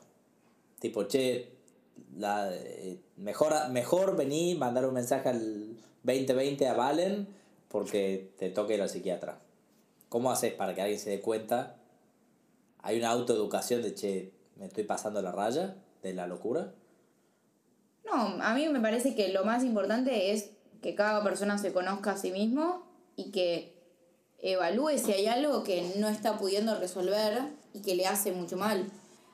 Tipo, che, la, eh, mejor, mejor vení, mandar un mensaje al 2020 a Valen porque te toque ir al psiquiatra. ¿Cómo haces para que alguien se dé cuenta? ¿Hay una autoeducación de, che, me estoy pasando la raya de la locura? No, a mí me parece que lo más importante es que cada persona se conozca a sí mismo y que evalúe si hay algo que no está pudiendo resolver y que le hace mucho mal.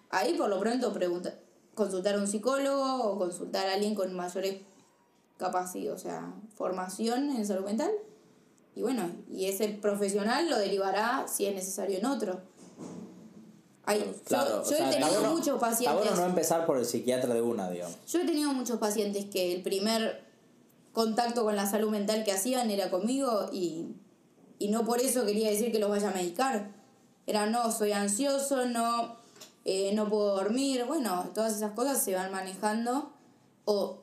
Ahí por lo pronto pregunta, consultar a un psicólogo o consultar a alguien con mayores capacidades, o sea, formación en salud mental. Y bueno, y ese profesional lo derivará si es necesario en otro. Yo- Claro, yo, sea, he tenido muchos pacientes. bueno no empezar por el psiquiatra de una, digamos. Yo he tenido muchos pacientes que el primer contacto con la salud mental que hacían era conmigo y, y no por eso quería decir que los vaya a medicar. Era no, soy ansioso, no, eh, no puedo dormir. Bueno, todas esas cosas se van manejando. O,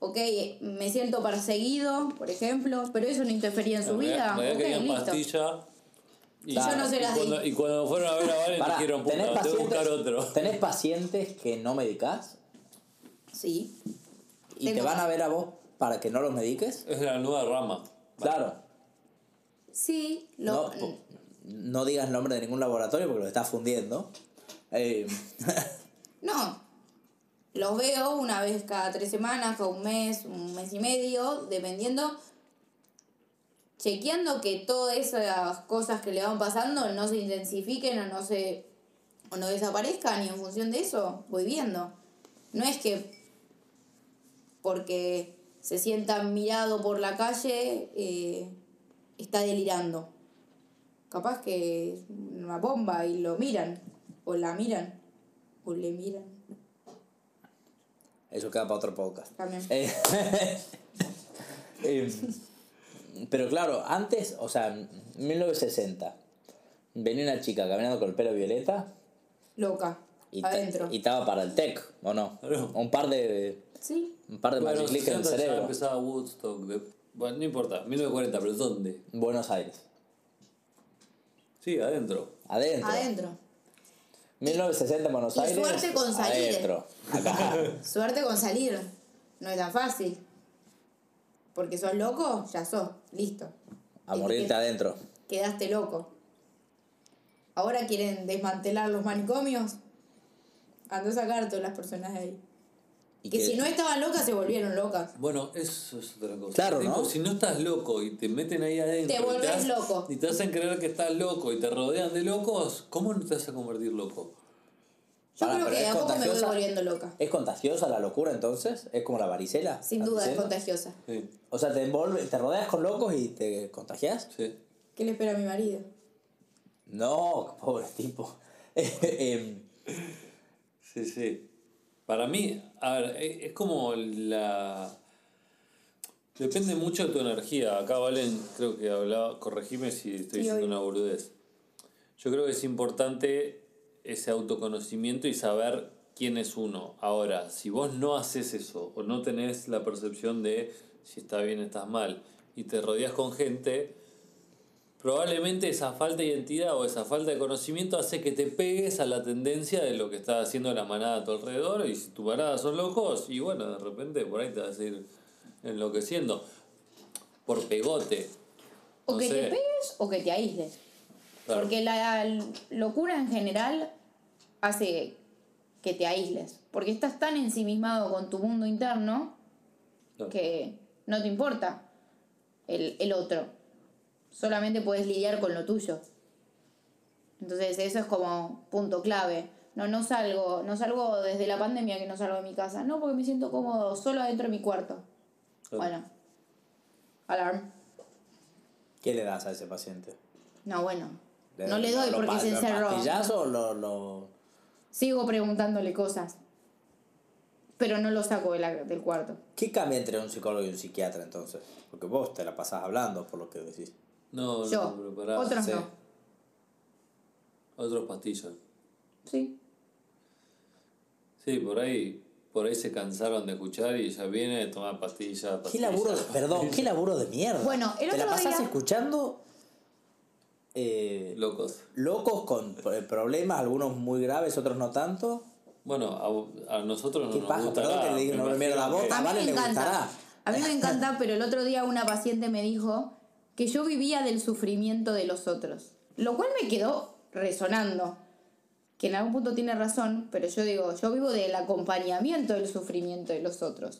ok, me siento perseguido, por ejemplo, pero eso no interfería en su vida. realidad Ok, querían listo. pastilla. Y, Yo no se y las cuando, y cuando fueron a ver a Valen Pará, dijeron, puta, ¿tenés tengo que pacientes, buscar otro. ¿Tenés pacientes que no medicás Sí. y te van a ver a vos para que no los mediques? Es la nueva rama. Claro. Sí, No, lo, po- no digas el nombre de ningún laboratorio porque lo estás fundiendo. Eh, No, los veo una vez cada tres semanas, cada un mes, un mes y medio, dependiendo, chequeando que todas esas cosas que le van pasando no se intensifiquen o no se o no desaparezcan y en función de eso voy viendo. No es que porque se sienta mirado por la calle eh, está delirando. Capaz que es una bomba y lo miran o la miran o le miran. Eso queda para otro podcast. También. Eh, eh, pero claro, antes, o sea, en 1960, venía una chica caminando con el pelo violeta Loca. y, adentro. y estaba para el TEC, ¿o no? Un par de, Sí. un par de Bueno, en el 60 ya cerebro. empezaba Woodstock. de- bueno, no importa, 1940, pero ¿dónde? Buenos Aires. Sí, adentro. Adentro. Adentro. 1960 en Buenos Y Aires. suerte con salir. Adentro. Acá. Suerte con salir. No es tan fácil. Porque sos loco, ya sos. Listo. A morirte que- adentro. Quedaste loco. Ahora quieren desmantelar los manicomios. Ando a sacar todas las personas de ahí. Y que, que- si no estaban locas, se volvieron locas. Bueno, eso es otra cosa. Claro, Tipo, ¿no? Si no estás loco y te meten ahí adentro. Te y volvés has- loco. Y te hacen creer que estás loco y te rodean de locos, ¿cómo no te vas a convertir loco? Yo Pará, creo que a poco me voy contagiosa. volviendo loca. ¿Es contagiosa la locura entonces? ¿Es como la varicela? Sin ¿Estás duda es contagiosa. Sí, O sea, te envolve, te rodeas con locos y te contagias. sí. ¿Qué le espera a mi marido? No, pobre tipo. Em, Sí, sí. Para mí, a ver, e- es como la... Depende mucho de tu energía. Acá Valen creo que hablaba, corregime si estoy diciendo una boludez. Yo creo que es importante ese autoconocimiento y saber quién es uno. Ahora, si vos no haces eso o no tenés la percepción de si está bien, estás mal, y te rodeas con gente, probablemente esa falta de identidad o esa falta de conocimiento hace que te pegues a la tendencia de lo que está haciendo la manada a tu alrededor y si tu manada son locos y bueno, de repente por ahí te vas a ir enloqueciendo por pegote. O No que sé. te pegues o que te aísles. Claro. Porque la locura en general hace que te aísles. Porque estás tan ensimismado con tu mundo interno Claro. que no te importa el, el otro. Solamente puedes lidiar con lo tuyo. Entonces eso es como punto clave. No, no salgo, no salgo desde la pandemia que no salgo de mi casa. No, porque me siento cómodo solo adentro de mi cuarto. Bueno. Alarm. ¿Qué le das a ese paciente? No, bueno. No le doy ¿Lo porque pa- se lo encerró. pastillazo o lo, lo- Sigo preguntándole cosas. Pero no lo saco de la- del cuarto. ¿Qué cambia entre un psicólogo y un psiquiatra entonces? Porque vos te la pasás hablando por lo que decís. No, Yo. no, pero pará. Otros sí. no. Otros pastillas. Sí. Sí, por ahí, por ahí se cansaron de escuchar y ya viene, toma pastillas, ¿Qué pastillas. laburo, perdón, qué laburo de mierda? Bueno, el ¿Te la otro pasás día- escuchando eh, Locos. locos con problemas, algunos muy graves, otros no tanto? Bueno, a, a nosotros no ¿Qué nos paja? gustará. Perdón que le dije me una mierda a A mí Vale, me le encanta. gustará. A mí me encanta, pero el otro día una paciente me dijo que yo vivía del sufrimiento de los otros. Lo cual me quedó resonando. Que en algún punto tiene razón, pero yo digo, yo vivo del acompañamiento del sufrimiento de los otros.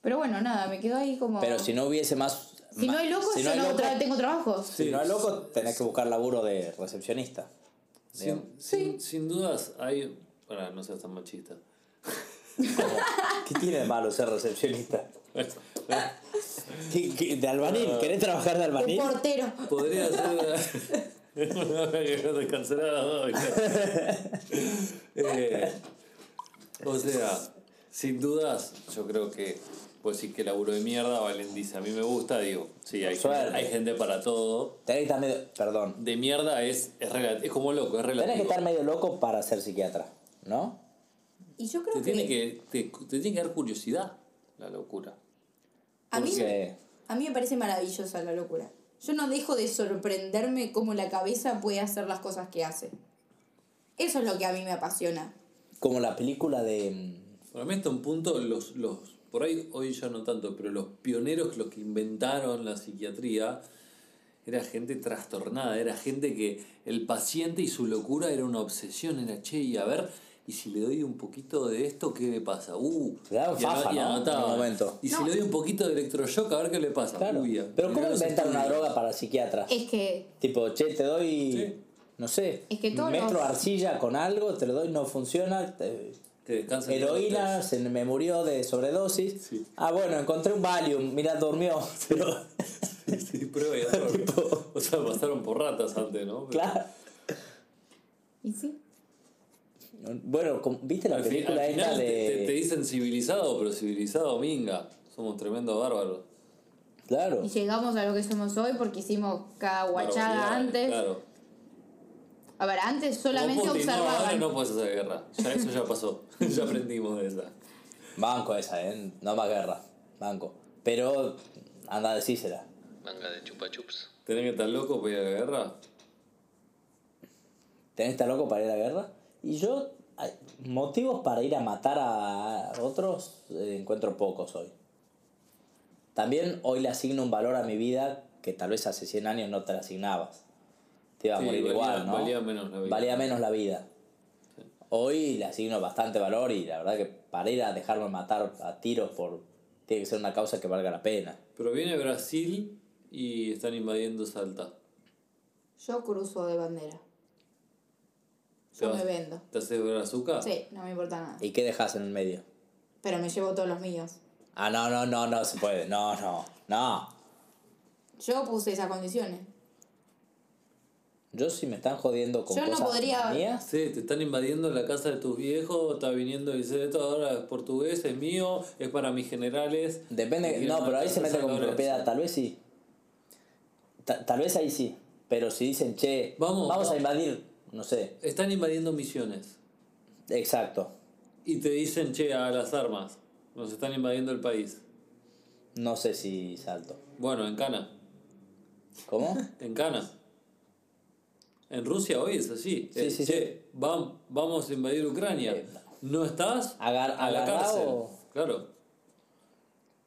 Pero bueno, nada, me quedó ahí como. Pero si no hubiese más... Si no hay locos, si yo hay no tra- tengo trabajos. Si no hay locos, tenés que buscar laburo de recepcionista. Sin, sin, sin dudas hay... Para, no seas tan machista. ¿Qué tiene de malo ser recepcionista? ¿Qué- qué- ¿De albanil? ¿Querés trabajar de Un portero. Podría ser... que a dos. Eh, o sea, sin dudas, yo creo que... Pues sí que laburo de mierda, Valen dice, a mí me gusta, digo, sí, hay, Suerte. hay gente para todo. Tenés que estar medio... Perdón. De mierda es, es, relati- es como loco, es relativo. Tenés que estar medio loco para ser psiquiatra, ¿no? Y yo creo Te que. tiene que, te, te tiene que dar curiosidad la locura. A, mí, a mí me parece maravillosa la locura. Yo no dejo de sorprenderme cómo la cabeza puede hacer las cosas que hace. Eso es lo que a mí me apasiona. Como la película de... mm, Para mí hasta un punto, los, los, por ahí hoy ya no tanto, pero los pioneros, los que inventaron la psiquiatría, era gente trastornada, era gente que el paciente y su locura era una obsesión, era che, y a ver, y si le doy un poquito de esto, ¿qué me pasa? Uh, Le daban faja, y ¿no? En un momento. Y si No. le doy un poquito de electroshock, a ver qué le pasa. Claro. Uy, Pero mirá ¿cómo los inventan una droga para psiquiatras? Es que Tipo, che, te doy... Sí. No sé, Es que todos metro los- arcilla con algo, te lo doy, no funciona. te- Que descansen Heroína, se me murió de sobredosis. Sí. Ah, bueno, encontré un Valium, mira, durmió. Pero, Sí, prueba y error. Tipo- O sea, pasaron por ratas antes, ¿no? Pero- claro. Y sí. Bueno, ¿viste la Al, fin- película esta final te, te- de. dicen civilizado, pero civilizado minga. Somos tremendos bárbaros. Claro. Y llegamos a lo que somos hoy porque hicimos cada guachada antes. Claro. A ver, antes solamente Como Putin, no, ahora observaban. no puedes hacer guerra. Ya eso ya pasó. ya aprendimos de esa. Banco esa, ¿eh? No más guerra. Banco. Pero anda a decírsela. Manga de chupa chups. ¿Tenés que estar loco para ir a la guerra? ¿Tenés que estar loco para ir a la guerra? Y yo, hay motivos para ir a matar a otros, eh, encuentro pocos hoy. También hoy le asigno un valor a mi vida que tal vez hace 100 años no te la asignabas. Te iba a Sí, morir valía- igual, ¿no? valía menos la vida. Valía menos la vida. Hoy le asigno bastante valor y la verdad que para ir a dejarme matar a tiros por tiene que ser una causa que valga la pena. Pero viene Brasil y están invadiendo Salta. Yo cruzo de bandera. ¿Te Yo vas- me vendo. ¿Te haces ver azúcar? Sí, no me importa nada. ¿Y qué dejas en el medio? Pero me llevo todos los míos. Ah, no, no, no, no se puede. No, no, no. Yo puse esas condiciones. Yo si me están jodiendo con Yo no cosas podría- mías, Sí, te están invadiendo la casa de tus viejos, está viniendo y dice esto ahora es portugués, es mío, es para mis generales. depende. No, pero ahí se mete te con propiedad. Tal vez sí. Ta- tal vez ahí sí. Pero si dicen, che, Vamos, vamos, a vamos. invadir, no sé. Están invadiendo misiones. Exacto. Y te dicen, che, a las armas. Nos están invadiendo el país. No sé si salto. Bueno, en Cana. ¿Cómo? En Cana. En Rusia hoy es así. Sí, Eh, sí, che, vam- vamos a invadir Ucrania. Eh, ¿No estás? Agar- a la cárcel. Claro.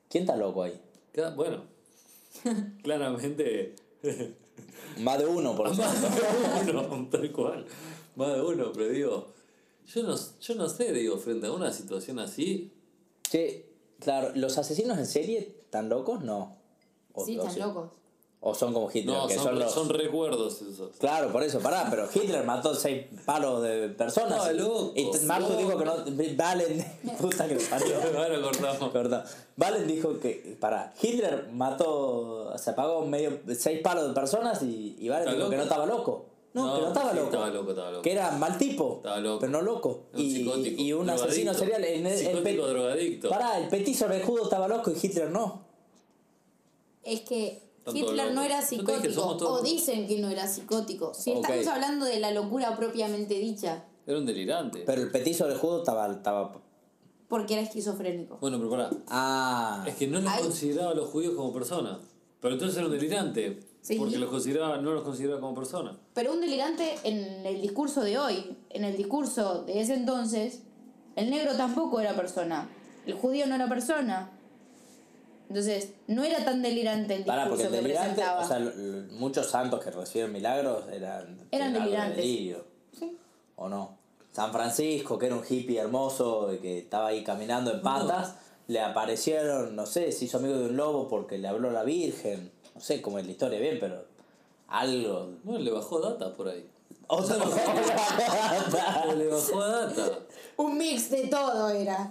¿Quién está loco ahí? Bueno. Claramente. Más de uno, por. Más de uno, tal cual. Más de uno, pero digo. Yo no, yo no sé, digo, frente a una situación así. Che, claro, ¿los asesinos en serie tan locos? No. O, Sí, o están locos. O son como Hitler, No, que son, son, los... son recuerdos esos. Claro, por eso, pará, pero Hitler mató seis palos de personas. No, loco, y Marco dijo que no. Valen. Puta que lo parió. Ahora cortamos. Perdón. Valen dijo que. Pará, Hitler mató. Se apagó medio. seis palos de personas y, y Valen ¿Está dijo que no estaba loco. No, No, que no estaba sí, loco. estaba loco, estaba loco. Que era mal tipo. Estaba loco. Pero no loco. Un y, psicótico, y un drogadicto. asesino serial. En el, el Psicótico pe- drogadicto. Pará, el petiso orejudo estaba loco y Hitler no. Es que Hitler no era psicótico, todos- o dicen que no era psicótico. Si Ok. estamos hablando de la locura propiamente dicha, Era un delirante. Pero el petizo de judo estaba, estaba... porque era esquizofrénico. Bueno, pero pará. Ah, Es que no los Ay. consideraba a los judíos como personas. Pero entonces era un delirante. Sí. Porque los consideraba, no los consideraba como personas. Pero un delirante en el discurso de hoy, en el discurso de ese entonces, el negro tampoco era persona, el judío no era persona. Entonces, no era tan delirante el discurso porque el que delirante, presentaba. o sea, muchos santos que reciben milagros eran, Eran delirantes. delirio, Sí. ¿o no? San Francisco, que era un hippie hermoso, que estaba ahí caminando en patas, le aparecieron, no sé, se hizo amigo de un lobo porque le habló la Virgen. No sé cómo es la historia bien, pero algo. No, le bajó data por ahí. Otra le bajó data. Un mix de todo era.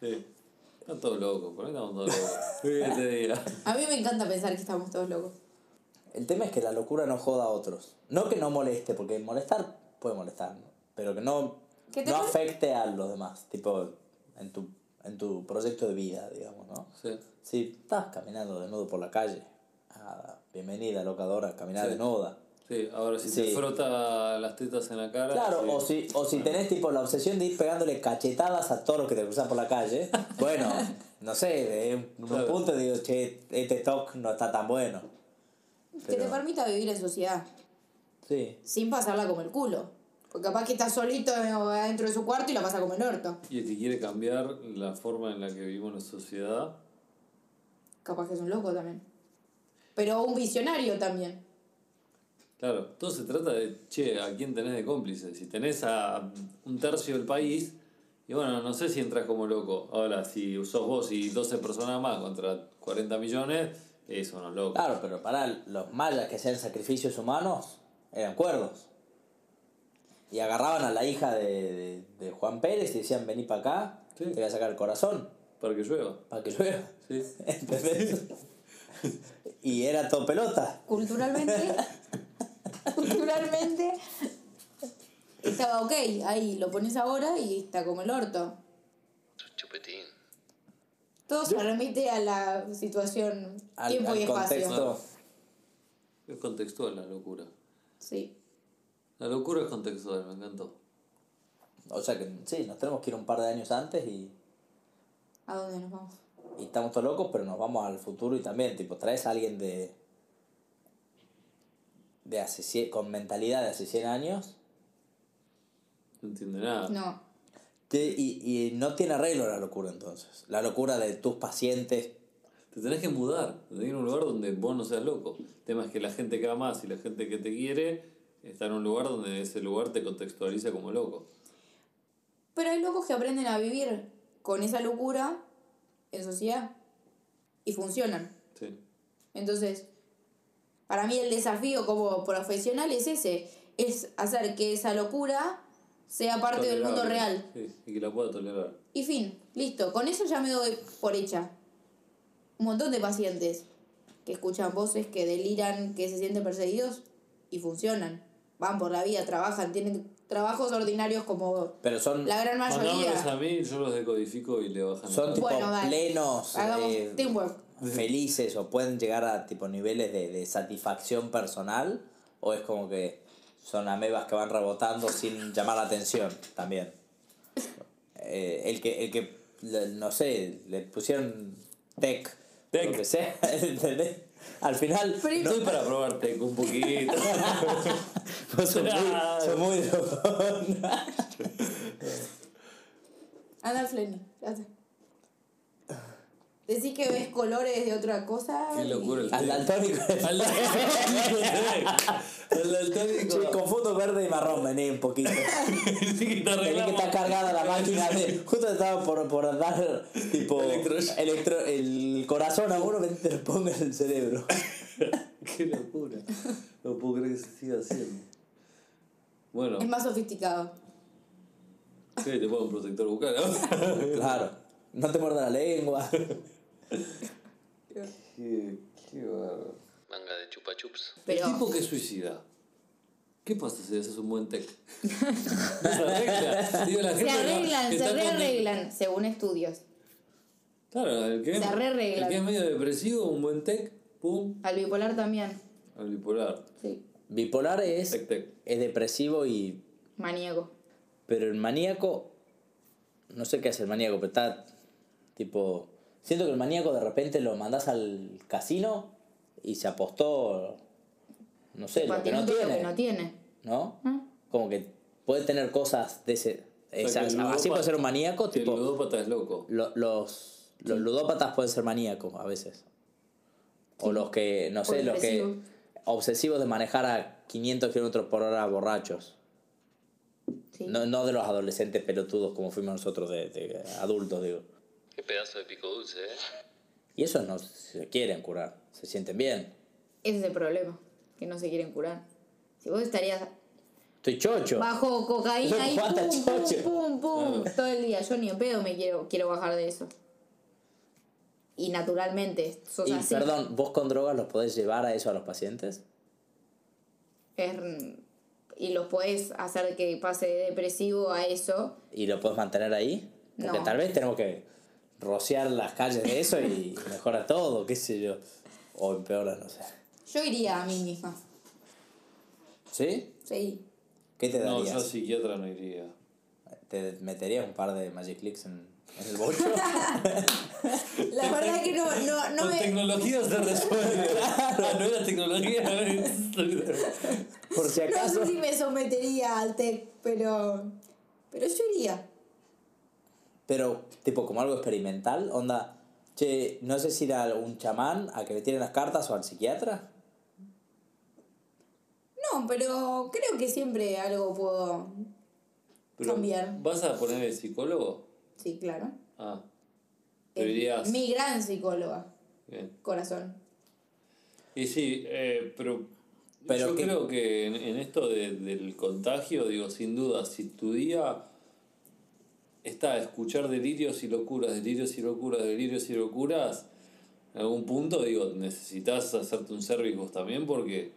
Sí. Están todos locos, por ahí estamos todos locos. ¿Qué te diga? A mí me encanta pensar que estamos todos locos. El tema es que la locura no joda a otros. No que no moleste, porque molestar puede molestar, ¿no? pero que no, ¿Que te no afecte a los demás, tipo en tu, en tu proyecto de vida, digamos, ¿no? Sí. Si estás caminando desnudo por la calle, ah, bienvenida locadora, caminar Sí. desnuda. Sí, ahora si Sí. te frota las tetas en la cara. Claro, sí. o si, o si tenés tipo la obsesión de ir pegándole cachetadas a todos los que te cruzan por la calle, bueno, no sé, en un Claro. punto digo, che, este talk no está tan bueno. Que te Pero- permita vivir en sociedad, Sí. sin pasarla como el culo. Porque capaz que está solito adentro de su cuarto y la pasa como el orto. Y el que quiere cambiar la forma en la que vivimos en la sociedad, Capaz que es un loco también. Pero un visionario también. Claro, todo se trata de, che, ¿a quién tenés de cómplice? Si tenés a un tercio del país, y bueno, no sé si entras como loco. Ahora, si sos vos y 12 personas más contra 40 millones, eh, son unos locos. Claro, pero para los mayas que hacían sacrificios humanos eran cuerdos. Y agarraban a la hija de, de, de Juan Pérez y decían, vení para acá, Sí. te voy a sacar el corazón Para que llueva. para que llueva. Sí. ¿Entendés? y era todo pelota. Culturalmente. culturalmente. Estaba ok. Ahí lo pones ahora y está como el orto. Chupetín. Todo se remite a la situación Al, tiempo y al espacio. contexto. Es contextual la locura. Sí. La locura es contextual, me encantó. O sea que sí, nos tenemos que ir un par de años antes y, ¿A dónde nos vamos? y estamos todos locos, pero nos vamos al futuro y también, tipo, traes a alguien de. De hace cien- con mentalidad de hace 100 años No entiende nada. No. Te- y, y no tiene arreglo la locura entonces. La locura de tus pacientes. Te tenés que mudar, tenés que ir a un lugar donde vos no seas loco. El tema es que la gente que amas y la gente que te quiere está en un lugar donde ese lugar te contextualiza como loco. Pero hay locos que aprenden a vivir con esa locura en sociedad y funcionan. Sí. Entonces, para mí el desafío como profesional es ese, es hacer que esa locura sea parte del mundo Tolerable. real. Sí, y que la pueda tolerar. Y fin, listo. Con eso ya me doy por hecha. Un montón de pacientes que escuchan voces, que deliran, que se sienten perseguidos y funcionan. Van por la vida, trabajan, tienen trabajos ordinarios como Pero son, la gran Mandámelos a mayoría. mí, yo los decodifico y le bajan. son tipo Bueno, plenos, Hagamos eh, teamwork. Felices o pueden llegar a tipo niveles de, de satisfacción personal o es como que son amebas que van rebotando sin llamar la atención también. Eh, el que, el que no sé, le pusieron tech, Tech. lo que sea, ¿entendés? Al final Estoy para probarte un poquito. Vos sos muy, sos muy Anda al Flenny. ya está. Decís que ves colores de otra cosa. Qué locura el Al daltónico. Al daltónico. Confundo verde y marrón, vení un poquito. Sí, que te Tenés que estar cargada la máquina. de- justo estaba por, por dar tipo electro, el corazón a uno, vení te lo ponga en el cerebro. Qué locura. No puedo creer que se siga haciendo. Bueno, Es más sofisticado. sí, te pongo un protector bucal. Claro. No te muerda la lengua. Qué, qué bárbaro. Manga de chupa chups. Pero- El tipo que suicida. ¿Qué pasa si haces un buen tech? ¿No se arregla? Digo, la Se gente arreglan, se está con- rearreglan, según estudios. Claro, el que, es, Se rearreglan. el que es medio depresivo, un buen tech, pum, Al bipolar también. al bipolar. Sí. Bipolar es, Tec, tec. es depresivo y Maníaco. Pero el maníaco, no sé qué es el maníaco, pero está tipo... Siento que el maníaco de repente lo mandás al casino y se apostó, no sé, lo que no tiene. lo que no tiene. ¿No? ¿Mm? Como que puede tener cosas de ese... O sea, así puede ser un maníaco, que El tipo... ludópata es loco. lo- los, los ludópatas pueden ser maníacos a veces. O los que, no sé, los que... Obsesivos de manejar a 500 kilómetros por hora borrachos. Sí. No, no de los adolescentes pelotudos como fuimos nosotros de, de adultos, digo. Qué pedazo de pico dulce, ¿eh? Y esos no se quieren curar, se sienten bien. Ese es el problema, que no se quieren curar. Si vos estarías Estoy chocho. bajo cocaína y pum, pum, pum, pum, todo el día. Yo ni en pedo me quiero, quiero bajar de eso. Y naturalmente, sos Y así. perdón, ¿vos con drogas los podés llevar a eso a los pacientes? Es- y los podés hacer que pase de depresivo a eso. ¿Y lo podés mantener ahí? Porque No. tal vez tenemos que rociar las calles de eso y mejora todo, qué sé yo. O empeora, no sé. Yo iría a mí misma. ¿Sí? Sí. ¿Qué te No, darías? yo psiquiatra no iría. ¿Te meterías un par de Magic Clicks en, en el bocho? La verdad que no, no, no Con me. tecnología se resuelve. No era tecnología. Por si No acaso. sé si me sometería al TEC, pero. Pero yo iría. Pero, tipo, como algo experimental, onda, che, no sé si ir a un chamán a que le tiren las cartas o al psiquiatra. No, pero creo que siempre algo puedo Pero, cambiar. ¿Vas a poner el psicólogo? Sí, claro. Ah. Pero Es irías. Mi gran psicóloga. Bien. Corazón. Y sí, eh, pero, Pero yo que- creo que en, en esto de- del contagio, digo, sin duda, si tu día está escuchar delirios y locuras, delirios y locuras, delirios y locuras, en algún punto, digo, necesitas hacerte un service vos también porque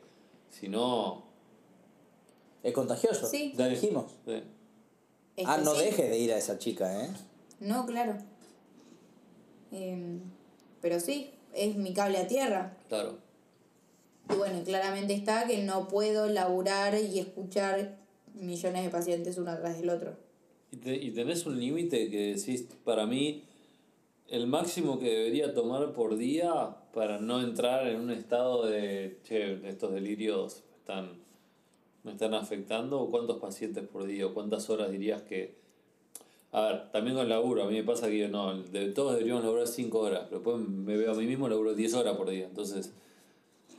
si no... Es contagioso. Sí. Ya dijimos. eh, Es Ah, no sí. dejes de ir a esa chica, ¿eh? No, claro. Em, pero sí, es mi cable a tierra. claro. Y bueno, claramente está que no puedo laburar y escuchar millones de pacientes uno atrás del otro. Y, te- y tenés un límite que decís, para mí, el máximo que debería tomar por día para no entrar en un estado de, che, estos delirios están, me están afectando, o cuántos pacientes por día, o cuántas horas dirías que... A ver, también con laburo, a mí me pasa que no, de, todos deberíamos laburar 5 horas, pero después me veo a mí mismo laburo 10 horas por día, entonces,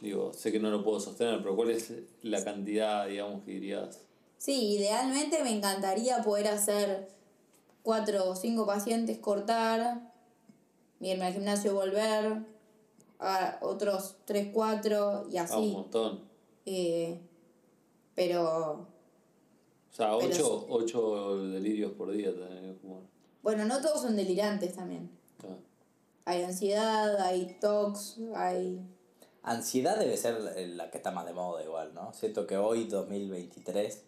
digo, sé que no lo puedo sostener, pero ¿cuál es la cantidad, digamos, que dirías? Sí, idealmente me encantaría poder hacer cuatro o cinco pacientes, cortar, irme al gimnasio, volver, a otros tres, cuatro y Ah, un así. montón. Eh, pero O sea, Pero ocho, ocho delirios por día fumar. bueno, no todos son delirantes también. Ah. Hay ansiedad, hay tox, hay... Ansiedad debe ser la- la que está más de moda igual, ¿no? Siento que hoy, 2023,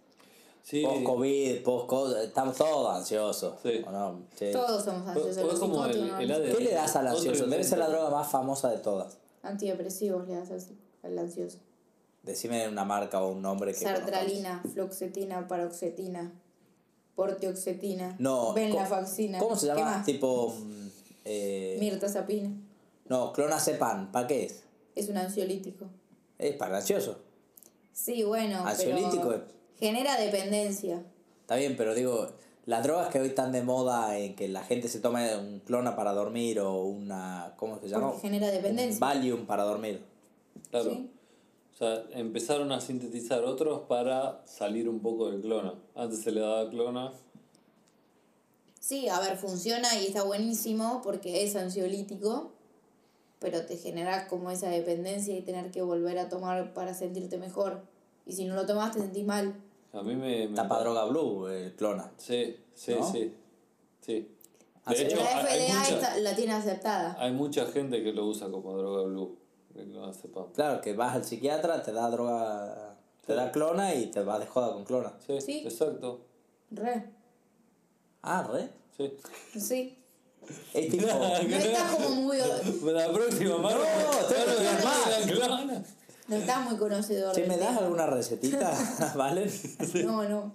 Sí, post-COVID, post estamos todos ansiosos. Sí. ¿o no? Sí. Todos somos ansiosos. o es los como el- psicóticos, el ¿no? ADN. ¿Qué le das al ansioso? Debe ser la droga más famosa de todas. Antidepresivos le das al, ansioso. Decime una marca o un nombre que Sertralina, fluoxetina, paroxetina, portioxetina. No. venlafaxina. ¿Cómo se ¿Qué llama? más? Tipo. mm, Eh, Mirtazapina. no, clonazepam. ¿Para qué es? Es un ansiolítico. Es para el ansioso. Sí, bueno, Ansiolítico pero es- genera dependencia. Está bien, pero digo, las drogas que hoy están de moda en que la gente se toma un clona para dormir o una. ¿Cómo se llama? Porque genera dependencia. Un Valium para dormir. Claro. Sí. O sea, empezaron a sintetizar otros para salir un poco del clona. Antes se le daba clona. Sí, a ver, funciona y está buenísimo porque es ansiolítico, pero te genera como esa dependencia y tener que volver a tomar para sentirte mejor. Y si no lo tomas te sentís mal. A mí me... me Tapa droga blue, el clona. Sí, sí, ¿No? sí. Sí. Ah, De hecho, la FDA mucha, la tiene aceptada. hay mucha gente que lo usa como droga blue. Claro, que vas al psiquiatra, te da droga, te da clona y te vas de joda con clona. Sí, Sí. exacto. Re. Ah, re. Sí. Sí. Es tipo. No está como muy... La próxima, Maro. No, Maro, entusiasmado. No está muy conocedor. Del ¿me das alguna recetita, Valen? No, no.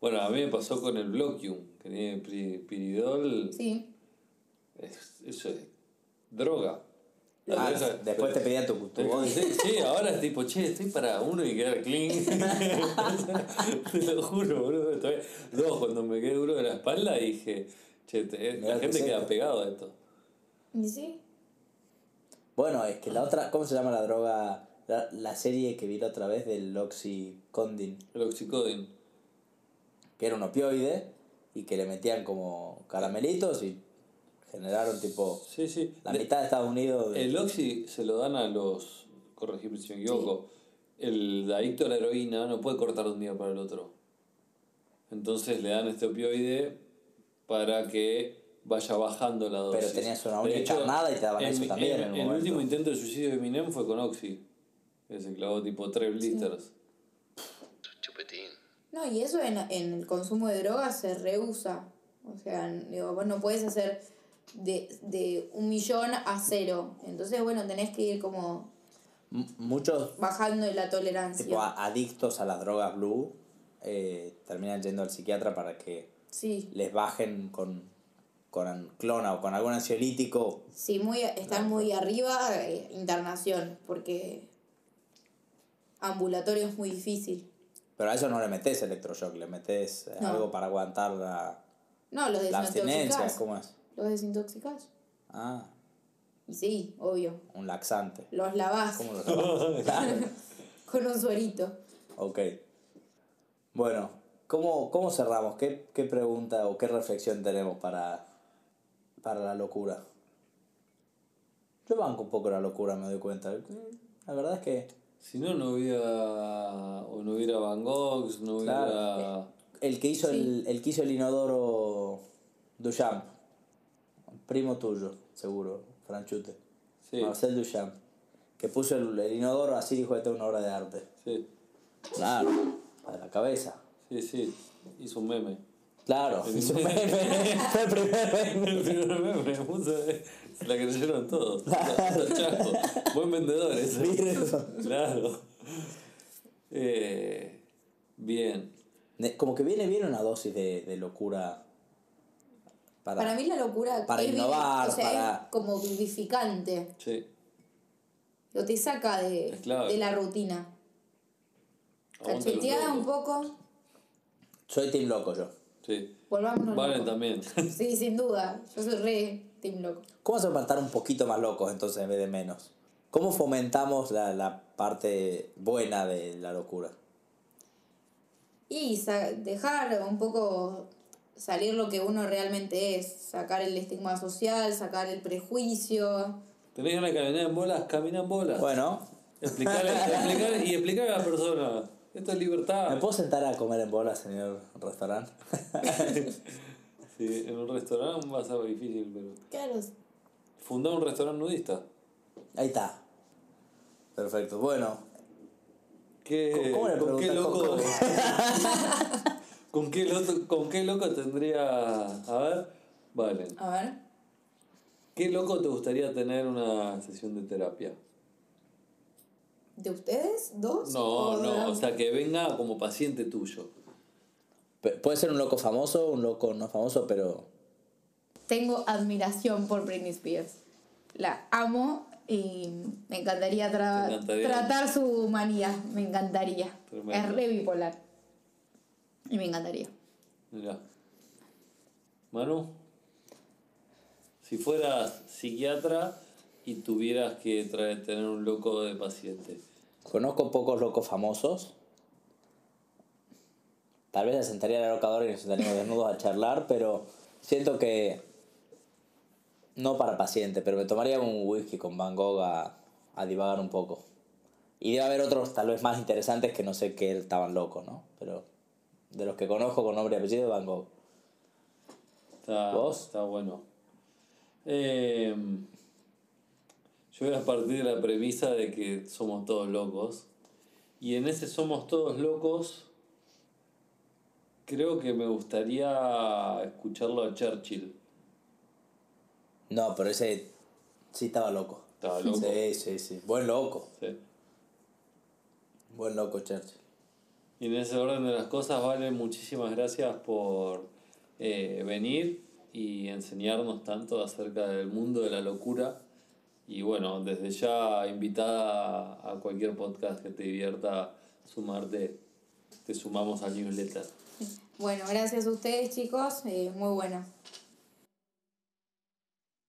Bueno, a mí me pasó con el Bloquium, que tiene piridol. Sí. Es- eso es droga. Ah, Esa- después te pedían tu, tu. Sí, sí, ahora es tipo, che, estoy para uno y quedar clean. te lo juro, boludo. Dos, cuando me quedé duro de la espalda dije, che, te- la gente queda pegado a esto. ¿Y sí? Bueno, es que la otra, ¿cómo se llama la droga? La, la serie que vi la otra vez del Oxycodone, El oxicodin. que era un opioide y que le metían como caramelitos y generaron tipo Sí, sí. la De- mitad de Estados Unidos. de- El oxi se lo dan a los, corregime si me equivoco, el adicto a la heroína no puede cortar de un día para el otro. Entonces le dan este opioide para que vaya bajando la dosis. Pero tenías una hecho, encarnada y te daban en eso también en el último intento de suicidio de Eminem fue con oxi. Que se clavó tipo tres blisters. Chupetín. No, y eso en, en el consumo de drogas se rehúsa. O sea, digo, vos no puedes hacer de, de un millón a cero. Entonces, bueno, tenés que ir como M- muchos bajando la tolerancia. tipo adictos a las drogas blue eh, terminan yendo al psiquiatra para que Sí, les bajen con, con clona o con algún ansiolítico. sí, muy, están muy arriba, eh, internación, porque ambulatorio es muy difícil. Pero a eso no le metes electroshock, le metes eh, No. algo para aguantar la, No, los la abstinencia. ¿Cómo es? Los desintoxicás. Ah, Y sí, obvio. un laxante. Los lavás ¿Cómo lo llamas? Claro. con un suerito. Ok. Bueno, ¿cómo, cómo cerramos? ¿Qué, ¿Qué pregunta o qué reflexión tenemos para, para la locura? Yo banco un poco la locura, me doy cuenta. La verdad es que Si no, no hubiera, o no hubiera Van Gogh, no hubiera... Claro. el que hizo, el, el, que hizo el inodoro Duchamp, primo tuyo, seguro, Franchute. Sí, Marcel Duchamp, que puso el, el inodoro así dijo, esta es una obra de arte. sí, Claro, de la cabeza. sí, sí, hizo un meme. Claro, hizo un meme, fue el primer meme. El primer meme, se la creyeron todos. Chaco. Buen vendedor ese. Claro. Eh, bien. Como que viene bien una dosis de, de locura para, Para mí la locura para es, innovar, o sea, para- es como vivificante. Sí. Lo te saca de, de la rutina. Cacheteada un poco. Soy team loco yo. Sí. Volvámonos Valen locos. también. Sí, sin duda. Yo soy re team loco. ¿Cómo para estar un poquito más locos entonces en vez de menos? ¿Cómo fomentamos la, la parte buena de la locura? Y dejar un poco salir lo que uno realmente es. Sacar el estigma social, sacar el prejuicio. ¿Tenés ganas de caminar en bolas? Camina en bolas. Bueno, Explicarle, explicarle- y explicarle a la persona. Esto es libertad. ¿me puedo sentar a comer en bola, señor restaurante? Sí, en un restaurante va a ser difícil, pero. Claro. Fundar un restaurante nudista. Ahí está. Perfecto. Bueno, ¿Qué, ¿Cómo le ¿Con qué loco? ¿Con qué, loco, ¿Con qué loco tendría.? A ver, vale. A ver. ¿Qué loco te gustaría tener una sesión de terapia? ¿De ustedes? ¿Dos? No, ¿O de no, o sea, que venga como paciente tuyo. Puede ser un loco famoso, un loco no famoso, pero Tengo admiración por Britney Spears. La amo y me encantaría, tra- Te encantaría. tratar su manía. Me encantaría. Tremendo. Es re bipolar. Y me encantaría. Mirá. Manu, si fueras psiquiatra y tuvieras que tener un loco de paciente, conozco pocos locos famosos. Tal vez le sentaría la locadora y nos sentaríamos desnudos a charlar, pero siento que no para paciente, pero me tomaría un whisky con Van Gogh a, a divagar un poco. Y debe haber otros tal vez más interesantes que no sé que estaban locos, ¿no? Pero de los que conozco con nombre y apellido, Van Gogh. está, ¿Vos? está bueno. Eh, yo voy a partir de la premisa de que somos todos locos. Y en ese somos todos locos, creo que me gustaría escucharlo a Churchill. No, pero ese sí estaba loco. Estaba loco. Sí, sí, sí. Buen loco. Sí. Buen loco, Churchill. Y en ese orden de las cosas, Vale, muchísimas gracias por eh, venir y enseñarnos tanto acerca del mundo de la locura. Y bueno, desde ya invitada a cualquier podcast que te divierta sumarte, te sumamos al newsletter. Bueno, gracias a ustedes chicos, eh, muy bueno.